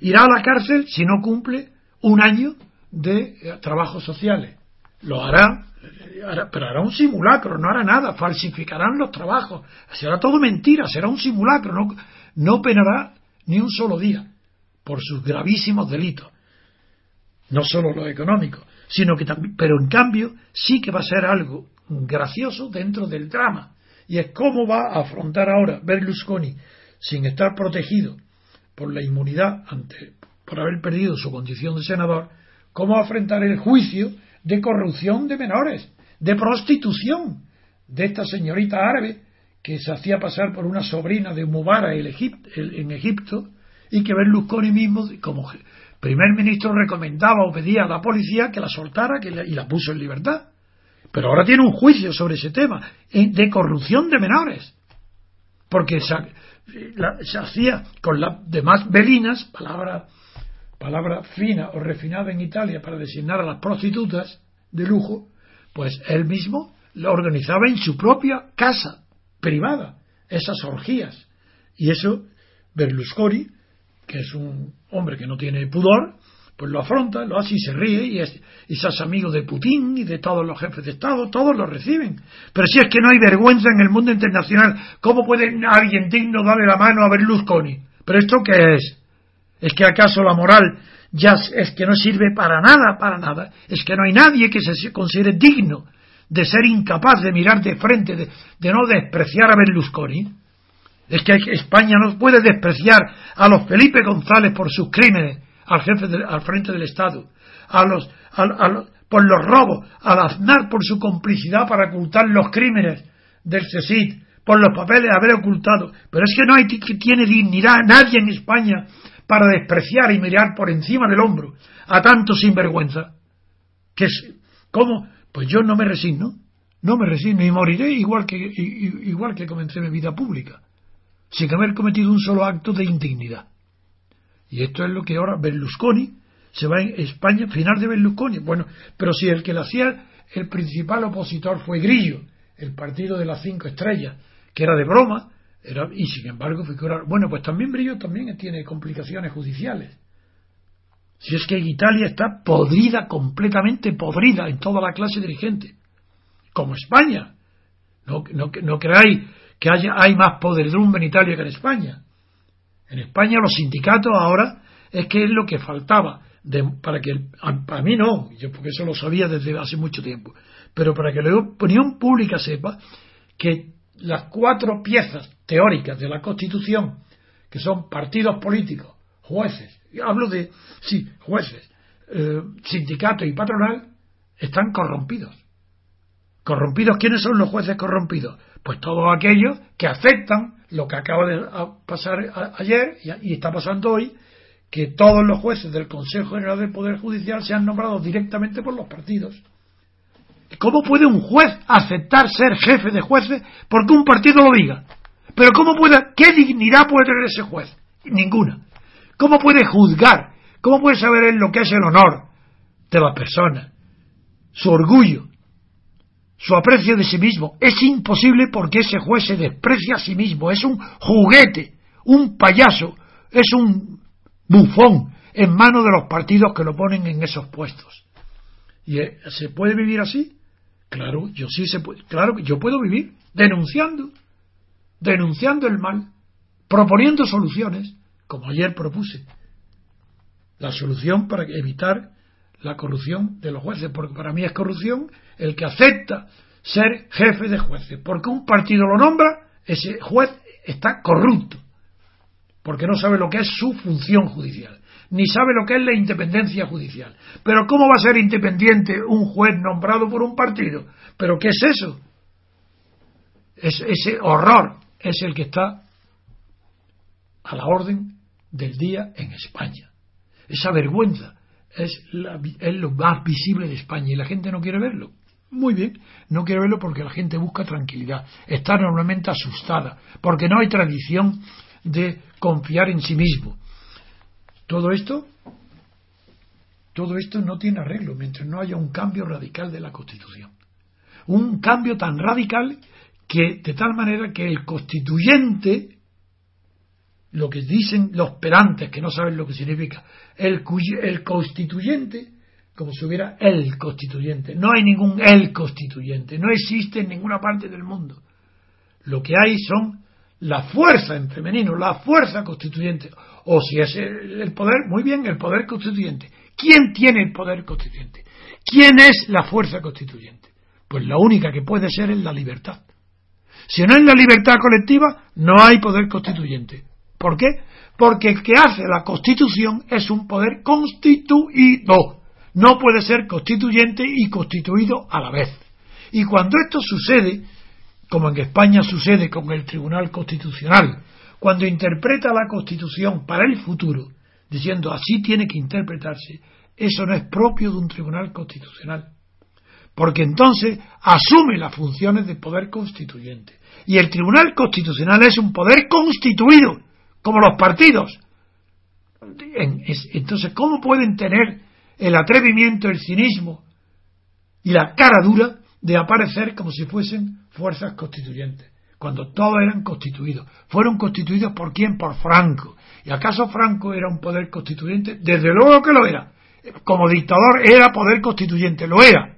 Irá a la cárcel si no cumple un año de eh, trabajos sociales. Lo hará, pero hará un simulacro, no hará nada, falsificarán los trabajos, será todo mentira, será un simulacro, no, no penará ni un solo día por sus gravísimos delitos. No solo lo económico, sino que también, pero en cambio sí que va a ser algo gracioso dentro del drama. Y es cómo va a afrontar ahora Berlusconi, sin estar protegido por la inmunidad ante, por haber perdido su condición de senador, cómo va a afrontar el juicio de corrupción de menores, de prostitución de esta señorita árabe que se hacía pasar por una sobrina de Mubarak en Egipto y que Berlusconi mismo, como primer ministro, recomendaba o pedía a la policía que la soltara y la puso en libertad. Pero ahora tiene un juicio sobre ese tema de corrupción de menores. Porque se, hacía con las demás belinas, palabra, palabra fina o refinada en Italia para designar a las prostitutas de lujo, pues él mismo lo organizaba en su propia casa privada, esas orgías. Y eso Berlusconi, que es un hombre que no tiene pudor, pues lo afronta, lo hace y se ríe y es, y se hace amigo de Putin y de todos los jefes de Estado, todos lo reciben. Pero si es que no hay vergüenza en el mundo internacional, ¿cómo puede alguien digno darle la mano a Berlusconi? ¿Pero esto qué es? ¿Es que acaso la moral ya es que no sirve para nada, para nada? ¿Es que no hay nadie que se considere digno de ser incapaz de mirar de frente, de, de no despreciar a Berlusconi? Es que España no puede despreciar a los Felipe González por sus crímenes, al jefe al frente del Estado, a los, por los robos, al Aznar por su complicidad para ocultar los crímenes del CECIT, por los papeles de haber ocultado. Pero es que no hay que tiene dignidad nadie en España para despreciar y mirar por encima del hombro a tanto sinvergüenza. Que es, ¿Cómo? Pues yo no me resigno, no me resigno y moriré igual que, igual que comencé mi vida pública, sin haber cometido un solo acto de indignidad. Y esto es lo que ahora Berlusconi se va en España, final de Berlusconi. Bueno, pero si el que lo hacía el principal opositor fue Grillo, el partido de las cinco estrellas, que era de broma, era, y sin embargo figura, bueno, pues también Grillo también tiene complicaciones judiciales. Si es que Italia está podrida, completamente podrida en toda la clase dirigente, como España. No, no, no creáis que haya, hay más podredumbre en Italia que en España. En España los sindicatos ahora es que es lo que faltaba para que para mí no, yo porque eso lo sabía desde hace mucho tiempo, pero para que la opinión pública sepa que las cuatro piezas teóricas de la Constitución, que son partidos políticos, jueces, hablo de sí, jueces, eh, sindicatos y patronal, están corrompidos. ¿Corrompidos quiénes son los jueces corrompidos? Pues todos aquellos que aceptan lo que acaba de pasar ayer y está pasando hoy, que todos los jueces del Consejo General del Poder Judicial sean nombrados directamente por los partidos. ¿Cómo puede un juez aceptar ser jefe de jueces porque un partido lo diga? Pero ¿cómo puede, qué dignidad puede tener ese juez? Ninguna. ¿Cómo puede juzgar? ¿Cómo puede saber él lo que es el honor de la persona? Su orgullo, su aprecio de sí mismo. Es imposible porque ese juez se desprecia a sí mismo, es un juguete, un payaso, es un bufón en manos de los partidos que lo ponen en esos puestos. ¿Y eh, se puede vivir así? Claro, yo sí se puede, claro que yo puedo vivir denunciando, denunciando el mal, proponiendo soluciones, como ayer propuse. La solución para evitar la corrupción de los jueces, porque para mí es corrupción el que acepta ser jefe de jueces, porque un partido lo nombra, ese juez está corrupto, porque no sabe lo que es su función judicial, ni sabe lo que es la independencia judicial. Pero ¿cómo va a ser independiente un juez nombrado por un partido? ¿Pero qué es eso? Es, ese horror es el que está a la orden del día en España. Esa vergüenza es, es lo más visible de España y la gente no quiere verlo. Muy bien, no quiere verlo porque la gente busca tranquilidad, está normalmente asustada, porque no hay tradición de confiar en sí mismo. Todo esto, todo esto no tiene arreglo mientras no haya un cambio radical de la Constitución. Un cambio tan radical que, de tal manera que el constituyente, lo que dicen los perantes que no saben lo que significa, el, el constituyente como si hubiera el constituyente. No hay ningún el constituyente, no existe en ninguna parte del mundo. Lo que hay son la fuerza en femenino, la fuerza constituyente. O si es el poder, muy bien, el poder constituyente. ¿Quién tiene el poder constituyente? ¿Quién es la fuerza constituyente? Pues la única que puede ser es la libertad. Si no es la libertad colectiva, no hay poder constituyente. ¿Por qué? Porque el que hace la constitución es un poder constituido no puede ser constituyente y constituido a la vez. Y cuando esto sucede, como en España sucede con el Tribunal Constitucional, cuando interpreta la Constitución para el futuro, diciendo así tiene que interpretarse, eso no es propio de un Tribunal Constitucional. Porque entonces asume las funciones de poder constituyente. Y el Tribunal Constitucional es un poder constituido, como los partidos. Entonces, ¿cómo pueden tener el atrevimiento, el cinismo y la cara dura de aparecer como si fuesen fuerzas constituyentes, cuando todos eran constituidos. ¿Fueron constituidos por quién? Por Franco. ¿Y acaso Franco era un poder constituyente? Desde luego que lo era. Como dictador era poder constituyente, lo era.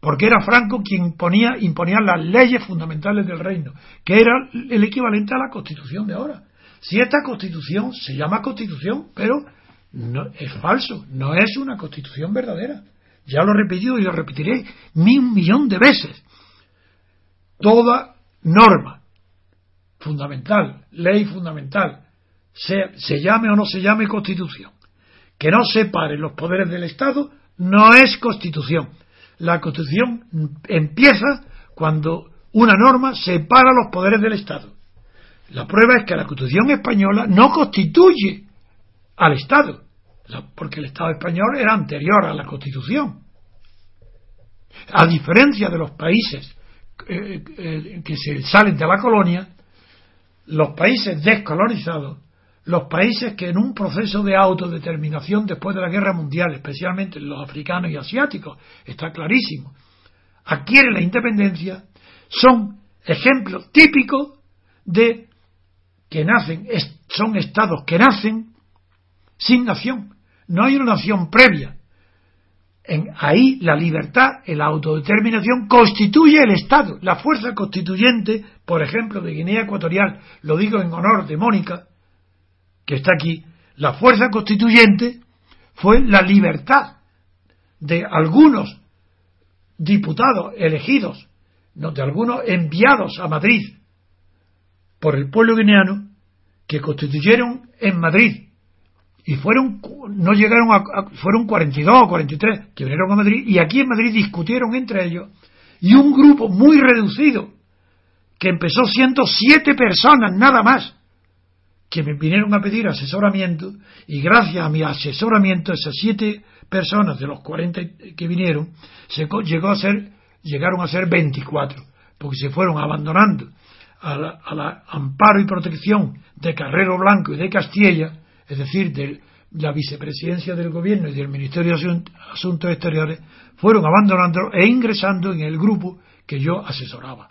Porque era Franco quien ponía, imponía las leyes fundamentales del reino, que era el equivalente a la constitución de ahora. Si esta constitución se llama constitución, pero no, es falso, no es una constitución verdadera. Ya lo he repetido y lo repetiré un millón de veces. Toda norma fundamental, ley fundamental, se llame o no se llame constitución, que no separe los poderes del Estado, no es constitución. La constitución empieza cuando una norma separa los poderes del Estado. La prueba es que la constitución española no constituye al Estado, porque el Estado español era anterior a la Constitución. A diferencia de los países eh, eh, que se salen de la colonia, los países descolonizados, los países que en un proceso de autodeterminación después de la guerra mundial, especialmente los africanos y asiáticos, está clarísimo, adquieren la independencia, son ejemplos típicos de que nacen, son estados que nacen sin nación. No hay una nación previa. En, ahí la libertad, la autodeterminación constituye el Estado. La fuerza constituyente, por ejemplo, de Guinea Ecuatorial, lo digo en honor de Mónica, que está aquí, la fuerza constituyente fue la libertad de algunos diputados elegidos, no, de algunos enviados a Madrid por el pueblo guineano, que constituyeron en Madrid. Y fueron no llegaron a, fueron 42 o 43 que vinieron a Madrid y aquí en Madrid discutieron entre ellos y un grupo muy reducido que empezó siendo siete personas nada más que me vinieron a pedir asesoramiento y gracias a mi asesoramiento esas siete personas de los 40 que vinieron se llegó a ser llegaron a ser 24 porque se fueron abandonando al amparo y protección de Carrero Blanco y de Castilla es decir, de la vicepresidencia del gobierno y del Ministerio de Asuntos Exteriores, fueron abandonando e ingresando en el grupo que yo asesoraba.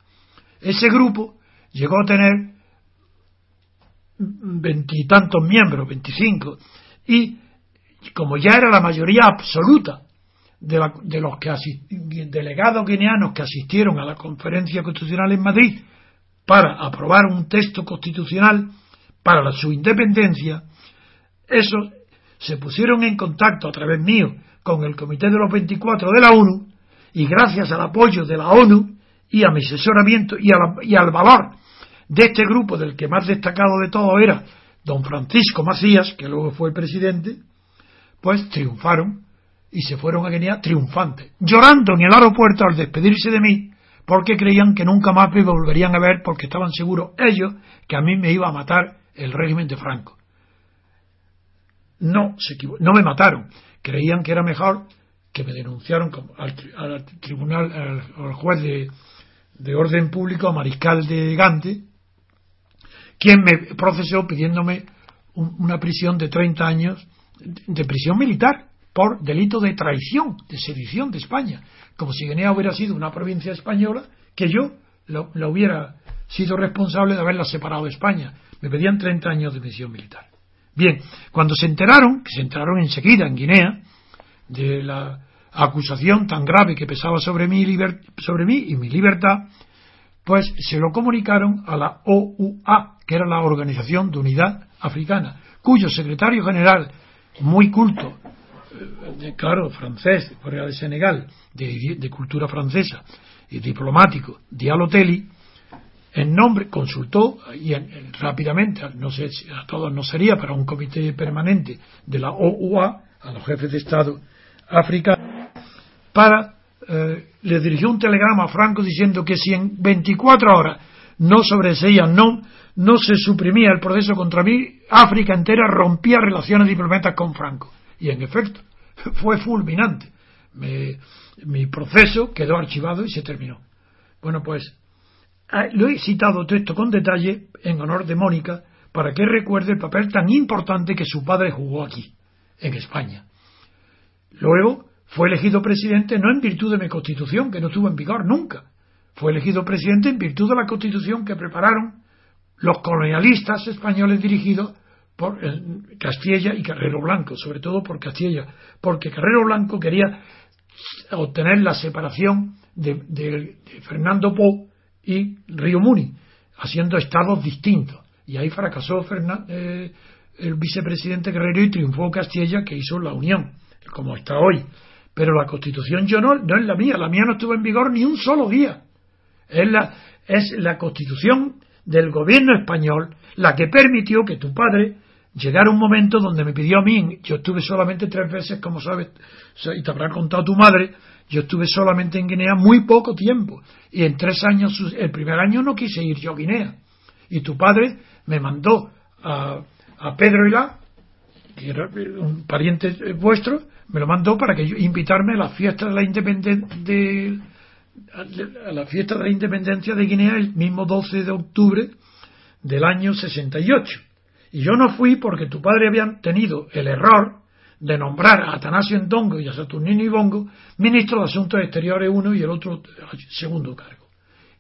Ese grupo llegó a tener veintitantos miembros, veinticinco, y como ya era la mayoría absoluta de, de los que delegados guineanos que asistieron a la conferencia constitucional en Madrid para aprobar un texto constitucional para su independencia, esos se pusieron en contacto a través mío con el Comité de los 24 de la ONU y gracias al apoyo de la ONU y a mi asesoramiento y, y al valor de este grupo del que más destacado de todo era don Francisco Macías, que luego fue presidente, pues triunfaron y se fueron a Guinea triunfantes, llorando en el aeropuerto al despedirse de mí, porque creían que nunca más me volverían a ver porque estaban seguros ellos que a mí me iba a matar el régimen de Franco. No se no me mataron. Creían que era mejor que me denunciaron al, tribunal, al, juez de, orden público, a mariscal de Gante, quien me procesó pidiéndome una prisión de 30 años de prisión militar por delito de traición, de sedición de España, como si Guinea hubiera sido una provincia española que yo lo hubiera sido responsable de haberla separado de España. Me pedían 30 años de prisión militar. Bien, cuando se enteraron, que se enteraron enseguida en Guinea, de la acusación tan grave que pesaba sobre mí, sobre mí y mi libertad, pues se lo comunicaron a la OUA, que era la Organización de Unidad Africana, cuyo secretario general, muy culto, claro, francés, Corea de Senegal, de, de cultura francesa, y diplomático, Dialoteli, en nombre, consultó y rápidamente, no sé si a todos no sería, para un comité permanente de la OUA, a los jefes de Estado africanos, para, eh, le dirigió un telegrama a Franco diciendo que si en 24 horas no sobreseía, no, no se suprimía el proceso contra mí, África entera rompía relaciones diplomáticas con Franco. Y en efecto, [laughs] fue fulminante. mi proceso quedó archivado y se terminó. Bueno, pues Ah, lo he citado todo esto con detalle en honor de Mónica para que recuerde el papel tan importante que su padre jugó aquí, en España. Luego fue elegido presidente no en virtud de mi constitución, que no estuvo en vigor nunca. fue elegido presidente en virtud de la constitución que prepararon los colonialistas españoles dirigidos por Castilla y Carrero Blanco, sobre todo por Castilla, porque Carrero Blanco quería obtener la separación de, Fernando Po y Río Muni, haciendo estados distintos. Y ahí fracasó eh, el vicepresidente Guerrero y triunfó Castilla, que hizo la unión, como está hoy. Pero la constitución yo no, no es la mía, la mía no estuvo en vigor ni un solo día. Es la, es la constitución del gobierno español la que permitió que tu padre llegara un momento donde me pidió a mí, yo estuve solamente tres veces, como sabes, y te habrá contado tu madre, yo estuve solamente en Guinea muy poco tiempo, y en tres años, el primer año no quise ir yo a Guinea, y tu padre me mandó a, a Pedro Hilá, que era un pariente vuestro, me lo mandó para que yo invitarme a la fiesta de la independencia de, a la fiesta de la independencia de Guinea el mismo 12 de octubre del año 68. Y yo no fui porque tu padre había tenido el error de nombrar a Atanasio Endongo y a Saturnino Ibongo ministro de Asuntos Exteriores uno y el otro segundo cargo.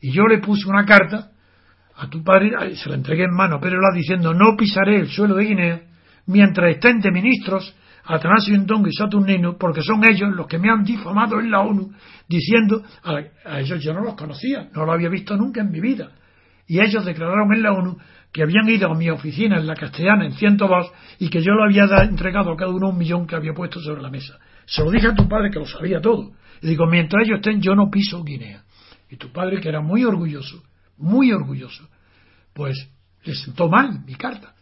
Y yo le puse una carta a tu padre, se la entregué en mano a Pedro diciendo no pisaré el suelo de Guinea mientras estén de ministros Atanasio Ndongo y Saturnino, porque son ellos los que me han difamado en la ONU, diciendo, a, ellos yo no los conocía, no lo había visto nunca en mi vida. Y ellos declararon en la ONU que habían ido a mi oficina en la castellana en 102 y que yo lo había entregado a cada uno un millón que había puesto sobre la mesa. Se lo dije a tu padre que lo sabía todo. Y digo, mientras ellos estén, yo no piso Guinea. Y tu padre, que era muy orgulloso, muy orgulloso, pues le sentó mal mi carta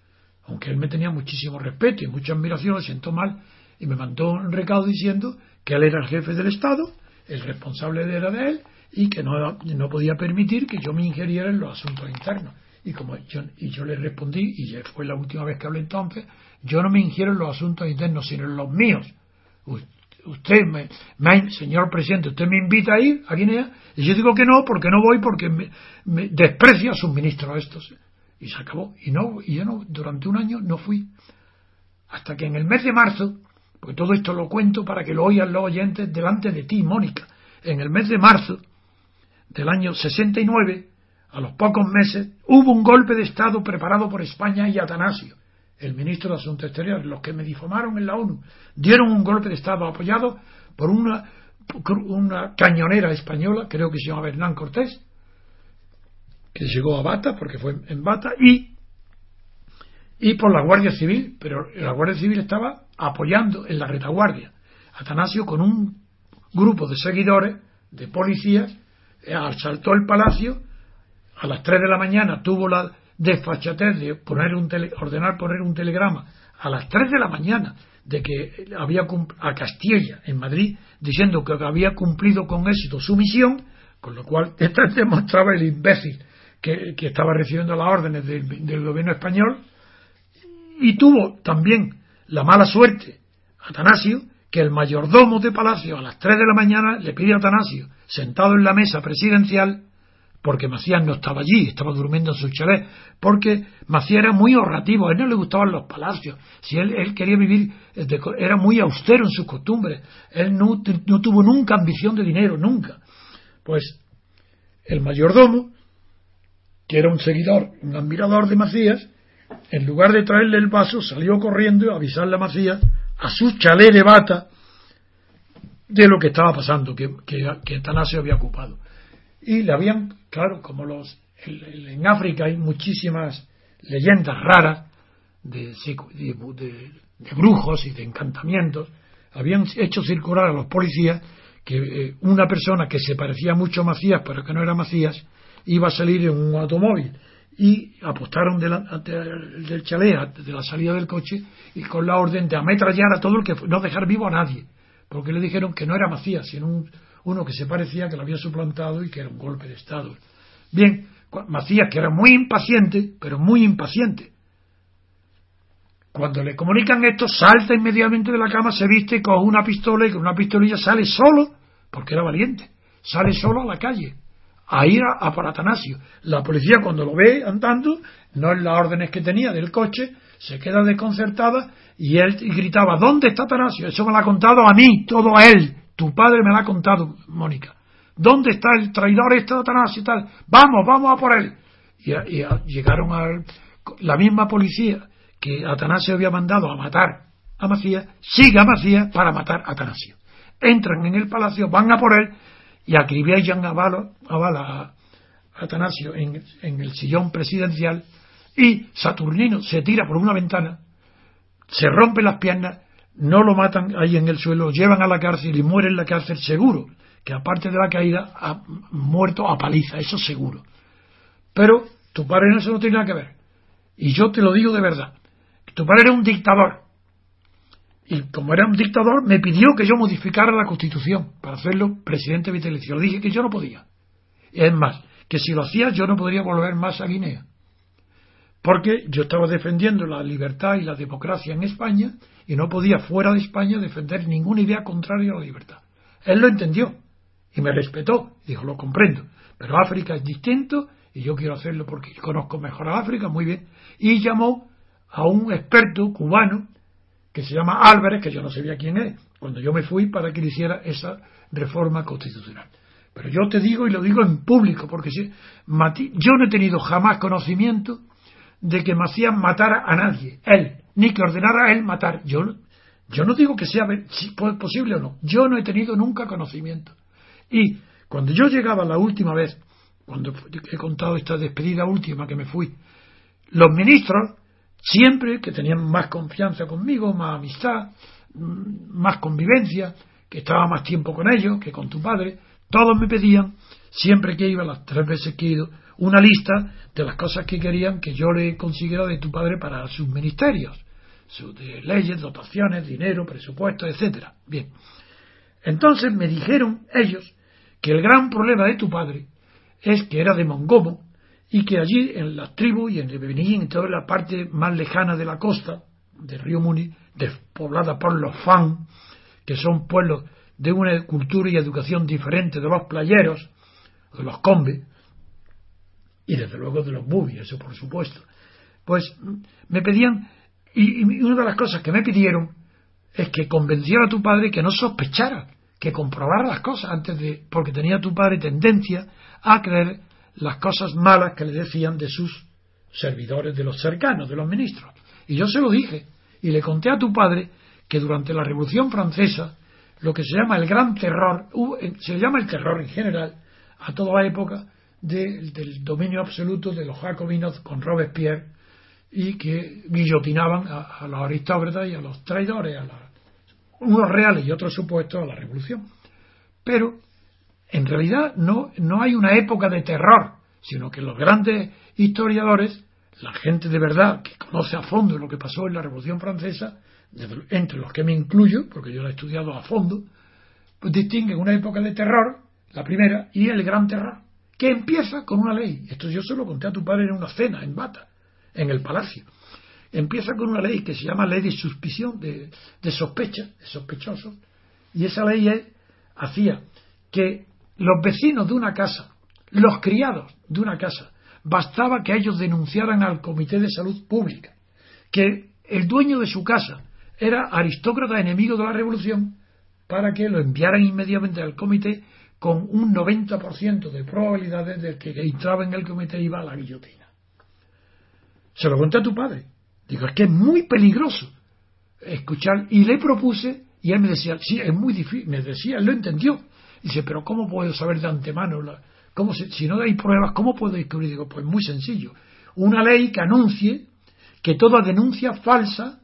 aunque él me tenía muchísimo respeto y mucha admiración, lo siento mal y me mandó un recado diciendo que él era el jefe del Estado, el responsable era de él y que no, no podía permitir que yo me ingeriera en los asuntos internos. Y como yo, y yo le respondí, y fue la última vez que hablé entonces, yo no me ingiero en los asuntos internos, sino en los míos. Usted, me, señor presidente, usted me invita a ir a Guinea, y yo digo que no, porque no voy, porque me, me desprecio a sus ministros estos y se acabó. Y no, y yo no, durante un año no fui. Hasta que en el mes de marzo, porque todo esto lo cuento para que lo oigan los oyentes delante de ti, Mónica, en el mes de marzo del año 69, a los pocos meses, hubo un golpe de Estado preparado por España y Atanasio, el ministro de Asuntos Exteriores, los que me difamaron en la ONU, dieron un golpe de Estado apoyado por una, una cañonera española, creo que se llama Hernán Cortés, que llegó a Bata, porque fue en Bata, y, y por la Guardia Civil, pero la Guardia Civil estaba apoyando en la retaguardia. Atanasio con un grupo de seguidores, de policías, asaltó el palacio, a las 3 de la mañana tuvo la desfachatez de poner un ordenar poner un telegrama a las 3 de la mañana de que había a Castilla en Madrid diciendo que había cumplido con éxito su misión, con lo cual [laughs] esta demostraba el imbécil que, estaba recibiendo las órdenes del, gobierno español, y tuvo también la mala suerte, Atanasio, que el mayordomo de Palacio a las 3 de la mañana le pide a Atanasio, sentado en la mesa presidencial, porque Macías no estaba allí, estaba durmiendo en su chalet, porque Macías era muy ahorrativo, a él no le gustaban los palacios, si él, él quería vivir, era muy austero en sus costumbres, él no, no tuvo nunca ambición de dinero, nunca. Pues el mayordomo que era un seguidor, un admirador de Macías, en lugar de traerle el vaso, salió corriendo y avisarle a Macías, a su chalet de bata, de lo que estaba pasando, que, que, Atanasio había ocupado. Y le habían, claro, como los. En África hay muchísimas leyendas raras de, de, brujos y de encantamientos. Habían hecho circular a los policías que eh, una persona que se parecía mucho a Macías, pero que no era Macías, iba a salir en un automóvil y apostaron del chalet, de la salida del coche, y con la orden de ametrallar a todo el que no dejar vivo a nadie, porque le dijeron que no era Macías, sino uno que se parecía que lo había suplantado y que era un golpe de Estado. Bien, Macías, que era muy impaciente, pero muy impaciente, cuando le comunican esto, salta inmediatamente de la cama, se viste con una pistola y con una pistolilla sale solo, porque era valiente, sale solo a la calle a ir a, por Atanasio. La policía cuando lo ve andando, no es las órdenes que tenía del coche, se queda desconcertada y él gritaba, ¿dónde está Atanasio? Eso me lo ha contado a mí, todo a él. Tu padre me lo ha contado, Mónica. ¿Dónde está el traidor este Atanasio y tal? Vamos, vamos a por él. Y, llegaron a la misma policía que Atanasio había mandado a matar a Macías, sigue a Macías para matar a Atanasio. Entran en el palacio, van a por él y acribillan a bala, a, bala a Atanasio en, el sillón presidencial y Saturnino se tira por una ventana, se rompe las piernas, no lo matan ahí en el suelo, lo llevan a la cárcel y muere en la cárcel seguro, que aparte de la caída ha muerto a paliza, eso seguro. Pero tu padre en eso no tiene nada que ver. Y yo te lo digo de verdad. Tu padre era un dictador. Y como era un dictador, me pidió que yo modificara la constitución para hacerlo presidente vitalicio. Le dije que yo no podía. Es más, que si lo hacía yo no podría volver más a Guinea. Porque yo estaba defendiendo la libertad y la democracia en España y no podía fuera de España defender ninguna idea contraria a la libertad. Él lo entendió y me respetó. Dijo, lo comprendo. Pero África es distinto y yo quiero hacerlo porque conozco mejor a África, muy bien. Y llamó a un experto cubano que se llama Álvarez, que yo no sabía quién es, cuando yo me fui para que le hiciera esa reforma constitucional. Pero yo te digo y lo digo en público, porque si, yo no he tenido jamás conocimiento de que Macías matara a nadie, él, ni que ordenara a él matar. Yo, yo no digo que sea posible o no, yo no he tenido nunca conocimiento. Y cuando yo llegaba la última vez, cuando he contado esta despedida última que me fui, los ministros, siempre que tenían más confianza conmigo, más amistad, más convivencia, que estaba más tiempo con ellos que con tu padre, todos me pedían, siempre que iba, las tres veces que he ido, una lista de las cosas que querían que yo le consiguiera de tu padre para sus ministerios, de leyes, dotaciones, dinero, presupuestos, etcétera. Bien. Entonces me dijeron ellos que el gran problema de tu padre es que era de Mongomo y que allí en las tribus y en el Benín, en toda la parte más lejana de la costa del río Muni, poblada por los Fan, que son pueblos de una cultura y educación diferente de los playeros, de los combes, y desde luego de los bubis, eso por supuesto. Pues me pedían, y, y una de las cosas que me pidieron es que convenciera a tu padre que no sospechara que comprobara las cosas antes de, porque tenía tu padre tendencia a creer las cosas malas que le decían de sus servidores, de los cercanos, de los ministros. Y yo se lo dije, y le conté a tu padre que durante la Revolución Francesa, lo que se llama el gran terror, eh, se llama el terror en general, a toda la época del dominio absoluto de los jacobinos con Robespierre y que guillotinaban a, los aristócratas y a los traidores, a la, unos reales y otros supuestos a la revolución. Pero en realidad no, no hay una época de terror, sino que los grandes historiadores, la gente de verdad que conoce a fondo lo que pasó en la Revolución Francesa, entre los que me incluyo, porque yo lo he estudiado a fondo, pues distinguen una época de terror, la primera, y el gran terror, que empieza con una ley. Esto yo se lo conté a tu padre en una cena en Bata, en el palacio empieza con una ley que se llama ley de suspición, de, sospecha, de sospechosos, y esa ley hacía que los vecinos de una casa, los criados de una casa, bastaba que ellos denunciaran al Comité de Salud Pública que el dueño de su casa era aristócrata enemigo de la revolución para que lo enviaran inmediatamente al comité con un 90% de probabilidades de que entraba en el comité iba a la guillotina. Se lo conté a tu padre. Digo, es que es muy peligroso escuchar. Y le propuse, y él me decía, sí, es muy difícil. Me decía, él lo entendió. Dice, pero ¿cómo puedo saber de antemano? La, cómo si no hay pruebas, ¿cómo puedo descubrir? Digo, pues muy sencillo. Una ley que anuncie que toda denuncia falsa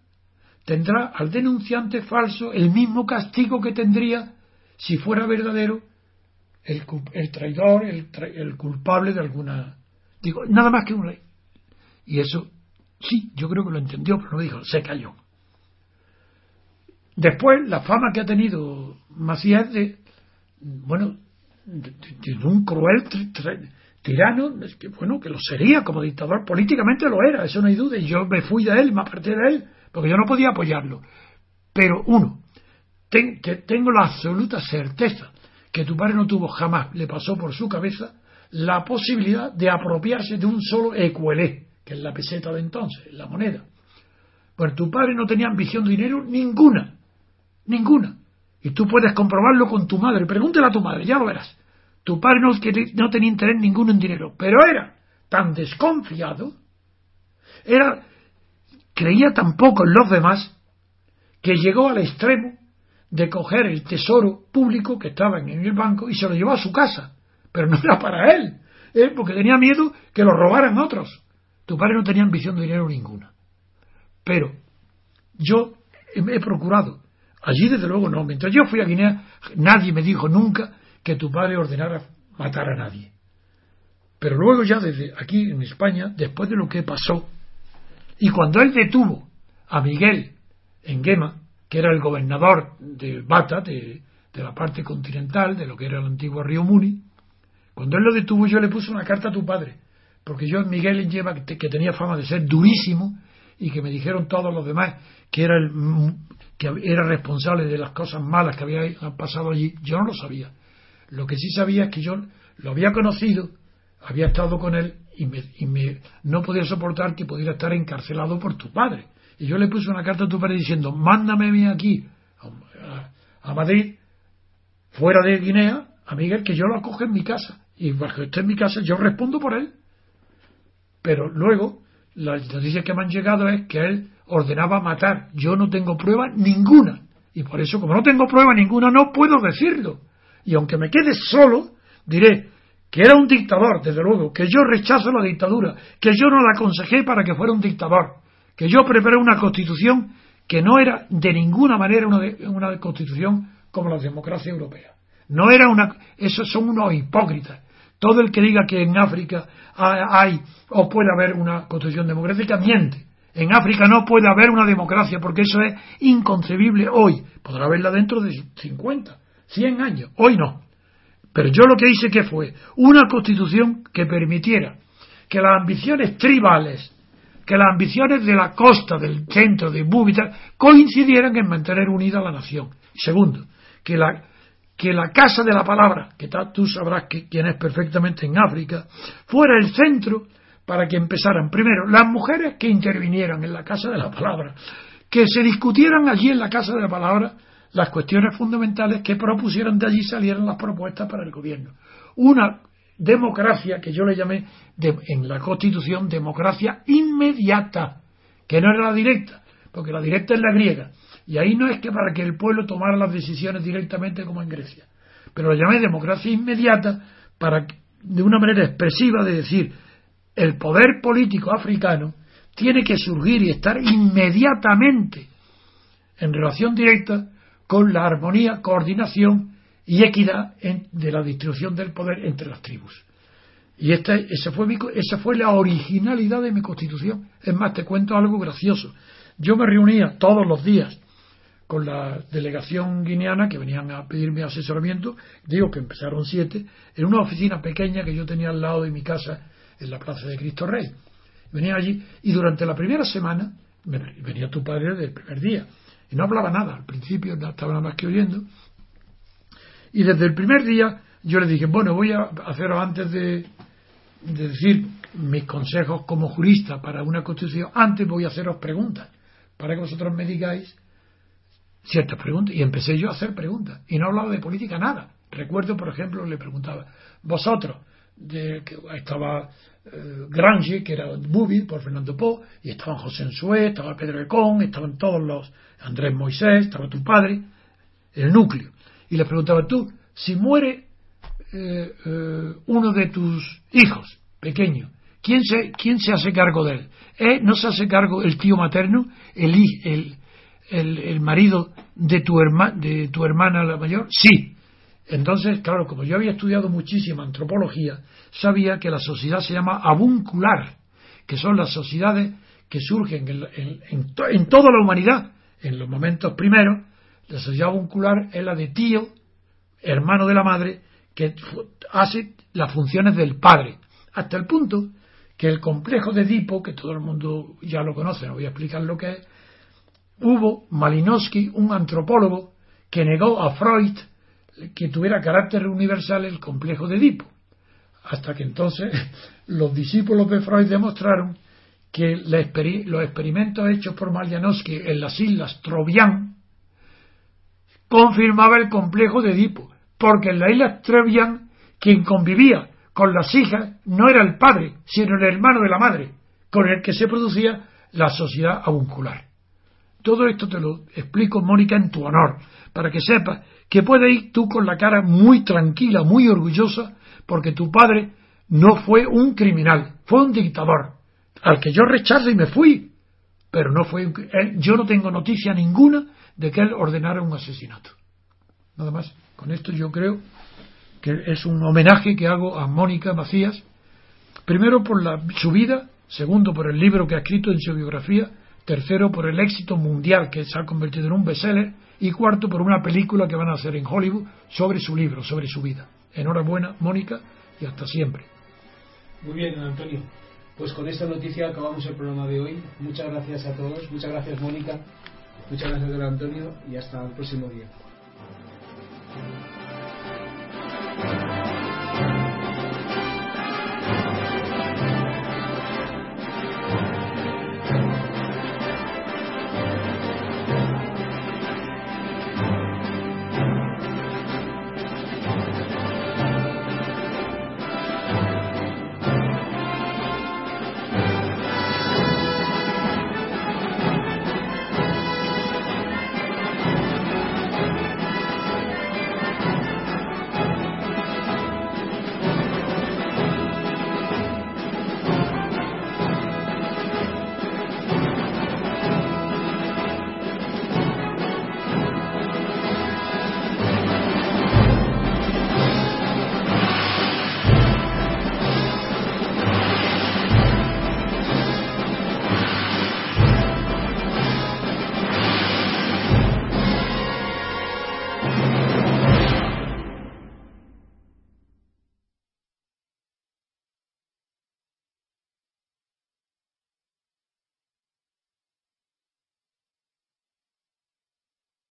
tendrá al denunciante falso el mismo castigo que tendría si fuera verdadero el, el traidor, el, el culpable de alguna. Digo, nada más que una ley. Y eso Sí, yo creo que lo entendió, pero no dijo, se cayó. Después, la fama que ha tenido Macías de, bueno, un cruel tirano, que, bueno, que lo sería como dictador, políticamente lo era, eso no hay duda, y yo me fui de él, me aparté de él, porque yo no podía apoyarlo. Pero uno, tengo la absoluta certeza que tu padre no tuvo jamás, le pasó por su cabeza, la posibilidad de apropiarse de un solo ecuelé que es la peseta de entonces, la moneda. Pues tu padre no tenía ambición de dinero ninguna, ninguna. Y tú puedes comprobarlo con tu madre. Pregúntale a tu madre, ya lo verás. Tu padre no, no tenía interés ninguno en dinero, pero era tan desconfiado, era, creía tan poco en los demás, que llegó al extremo de coger el tesoro público que estaba en el banco y se lo llevó a su casa. Pero no era para él, ¿eh? porque tenía miedo que lo robaran otros. Tu padre no tenía ambición de dinero ninguna. Pero yo he procurado, allí desde luego no, mientras yo fui a Guinea, nadie me dijo nunca que tu padre ordenara matar a nadie. Pero luego ya desde aquí en España, después de lo que pasó, y cuando él detuvo a Miguel en Guema, que era el gobernador de Bata, de, la parte continental, de lo que era el antiguo río Muni, cuando él lo detuvo yo le puse una carta a tu padre, porque yo Miguel en Guema, que, tenía fama de ser durísimo, y que me dijeron todos los demás que era el que era responsable de las cosas malas que había pasado allí, yo no lo sabía. Lo que sí sabía es que yo lo había conocido, había estado con él y, me, no podía soportar que pudiera estar encarcelado por tu padre. Y yo le puse una carta a tu padre diciendo, mándame aquí a, Madrid, fuera de Guinea, a Miguel, que yo lo acoge en mi casa. Y bajo que esté en mi casa, yo respondo por él. Pero luego, las noticias que me han llegado es que él ordenaba matar. Yo no tengo prueba ninguna. Y por eso, como no tengo prueba ninguna, no puedo decirlo. Y aunque me quede solo, diré que era un dictador, desde luego, que yo rechazo la dictadura, que yo no la aconsejé para que fuera un dictador, que yo preparé una constitución que no era de ninguna manera una, una constitución como la democracia europea. No era una, esos son unos hipócritas. Todo el que diga que en África hay o puede haber una constitución democrática miente. En África no puede haber una democracia porque eso es inconcebible hoy. Podrá haberla dentro de 50, 100 años. Hoy no. Pero yo lo que hice que fue una constitución que permitiera que las ambiciones tribales, que las ambiciones de la costa, del centro, de Búbitar, coincidieran en mantener unida la nación. Segundo, que la, que la casa de la palabra, que tú sabrás que, quién es perfectamente en África, fuera el centro para que empezaran primero las mujeres que intervinieran en la casa de la palabra, que se discutieran allí en la casa de la palabra las cuestiones fundamentales que propusieron de allí salieran las propuestas para el gobierno. Una democracia que yo le llamé en la Constitución democracia inmediata, que no era la directa, porque la directa es la griega, y ahí no es que para que el pueblo tomara las decisiones directamente como en Grecia, pero lo llamé democracia inmediata para de una manera expresiva de decir el poder político africano tiene que surgir y estar inmediatamente en relación directa con la armonía, coordinación y equidad de la distribución del poder entre las tribus. Y esta, esa, fue esa fue la originalidad de mi constitución. Es más, te cuento algo gracioso. Yo me reunía todos los días con la delegación guineana que venían a pedirme asesoramiento, digo que empezaron siete, en una oficina pequeña que yo tenía al lado de mi casa en la Plaza de Cristo Rey. Venía allí y durante la primera semana, venía tu padre del primer día, y no hablaba nada, al principio no estaba nada más que oyendo. Y desde el primer día yo le dije, bueno, voy a haceros antes de, decir mis consejos como jurista para una constitución, antes voy a haceros preguntas, para que vosotros me digáis ciertas preguntas. Y empecé yo a hacer preguntas. Y no hablaba de política nada. Recuerdo, por ejemplo, le preguntaba, vosotros, de, que estaba eh, Grange, que era Bubi, por Fernando Po, y estaban José Ensué, estaba Pedro Ecón, estaban todos los, Andrés Moisés, estaba tu padre, el núcleo. Y le preguntaba tú, si muere eh, eh, uno de tus hijos pequeño, ¿quién se, quién se hace cargo de él? ¿No se hace cargo el tío materno, el, el, el, el marido de tu, de tu hermana la mayor? Sí. Entonces, claro, como yo había estudiado muchísima antropología, sabía que la sociedad se llama avuncular, que son las sociedades que surgen en, toda la humanidad, en los momentos primeros, la sociedad avuncular es la de tío, hermano de la madre, que hace las funciones del padre, hasta el punto que el complejo de Edipo, que todo el mundo ya lo conoce, no voy a explicar lo que es, hubo Malinowski, un antropólogo, que negó a Freud que tuviera carácter universal el complejo de Edipo. Hasta que entonces [laughs] los discípulos de Freud demostraron que los experimentos hechos por Malinowski en las islas Trovian confirmaba el complejo de Edipo, porque en la isla Trovian quien convivía con las hijas no era el padre, sino el hermano de la madre, con el que se producía la sociedad avuncular. Todo esto te lo explico, Mónica, en tu honor, para que sepas que puedes ir tú con la cara muy tranquila, muy orgullosa, porque tu padre no fue un criminal, fue un dictador, al que yo rechazo y me fui, pero no fue, yo no tengo noticia ninguna de que él ordenara un asesinato. Nada más. Con esto yo creo que es un homenaje que hago a Mónica Macías, primero por la, su vida, segundo por el libro que ha escrito en su biografía, tercero por el éxito mundial que se ha convertido en un bestseller y cuarto por una película que van a hacer en Hollywood sobre su libro, sobre su vida. Enhorabuena, Mónica, y hasta siempre. Muy bien, Antonio. Pues con esta noticia acabamos el programa de hoy. Muchas gracias a todos, muchas gracias Mónica, muchas gracias don Antonio y hasta el próximo día.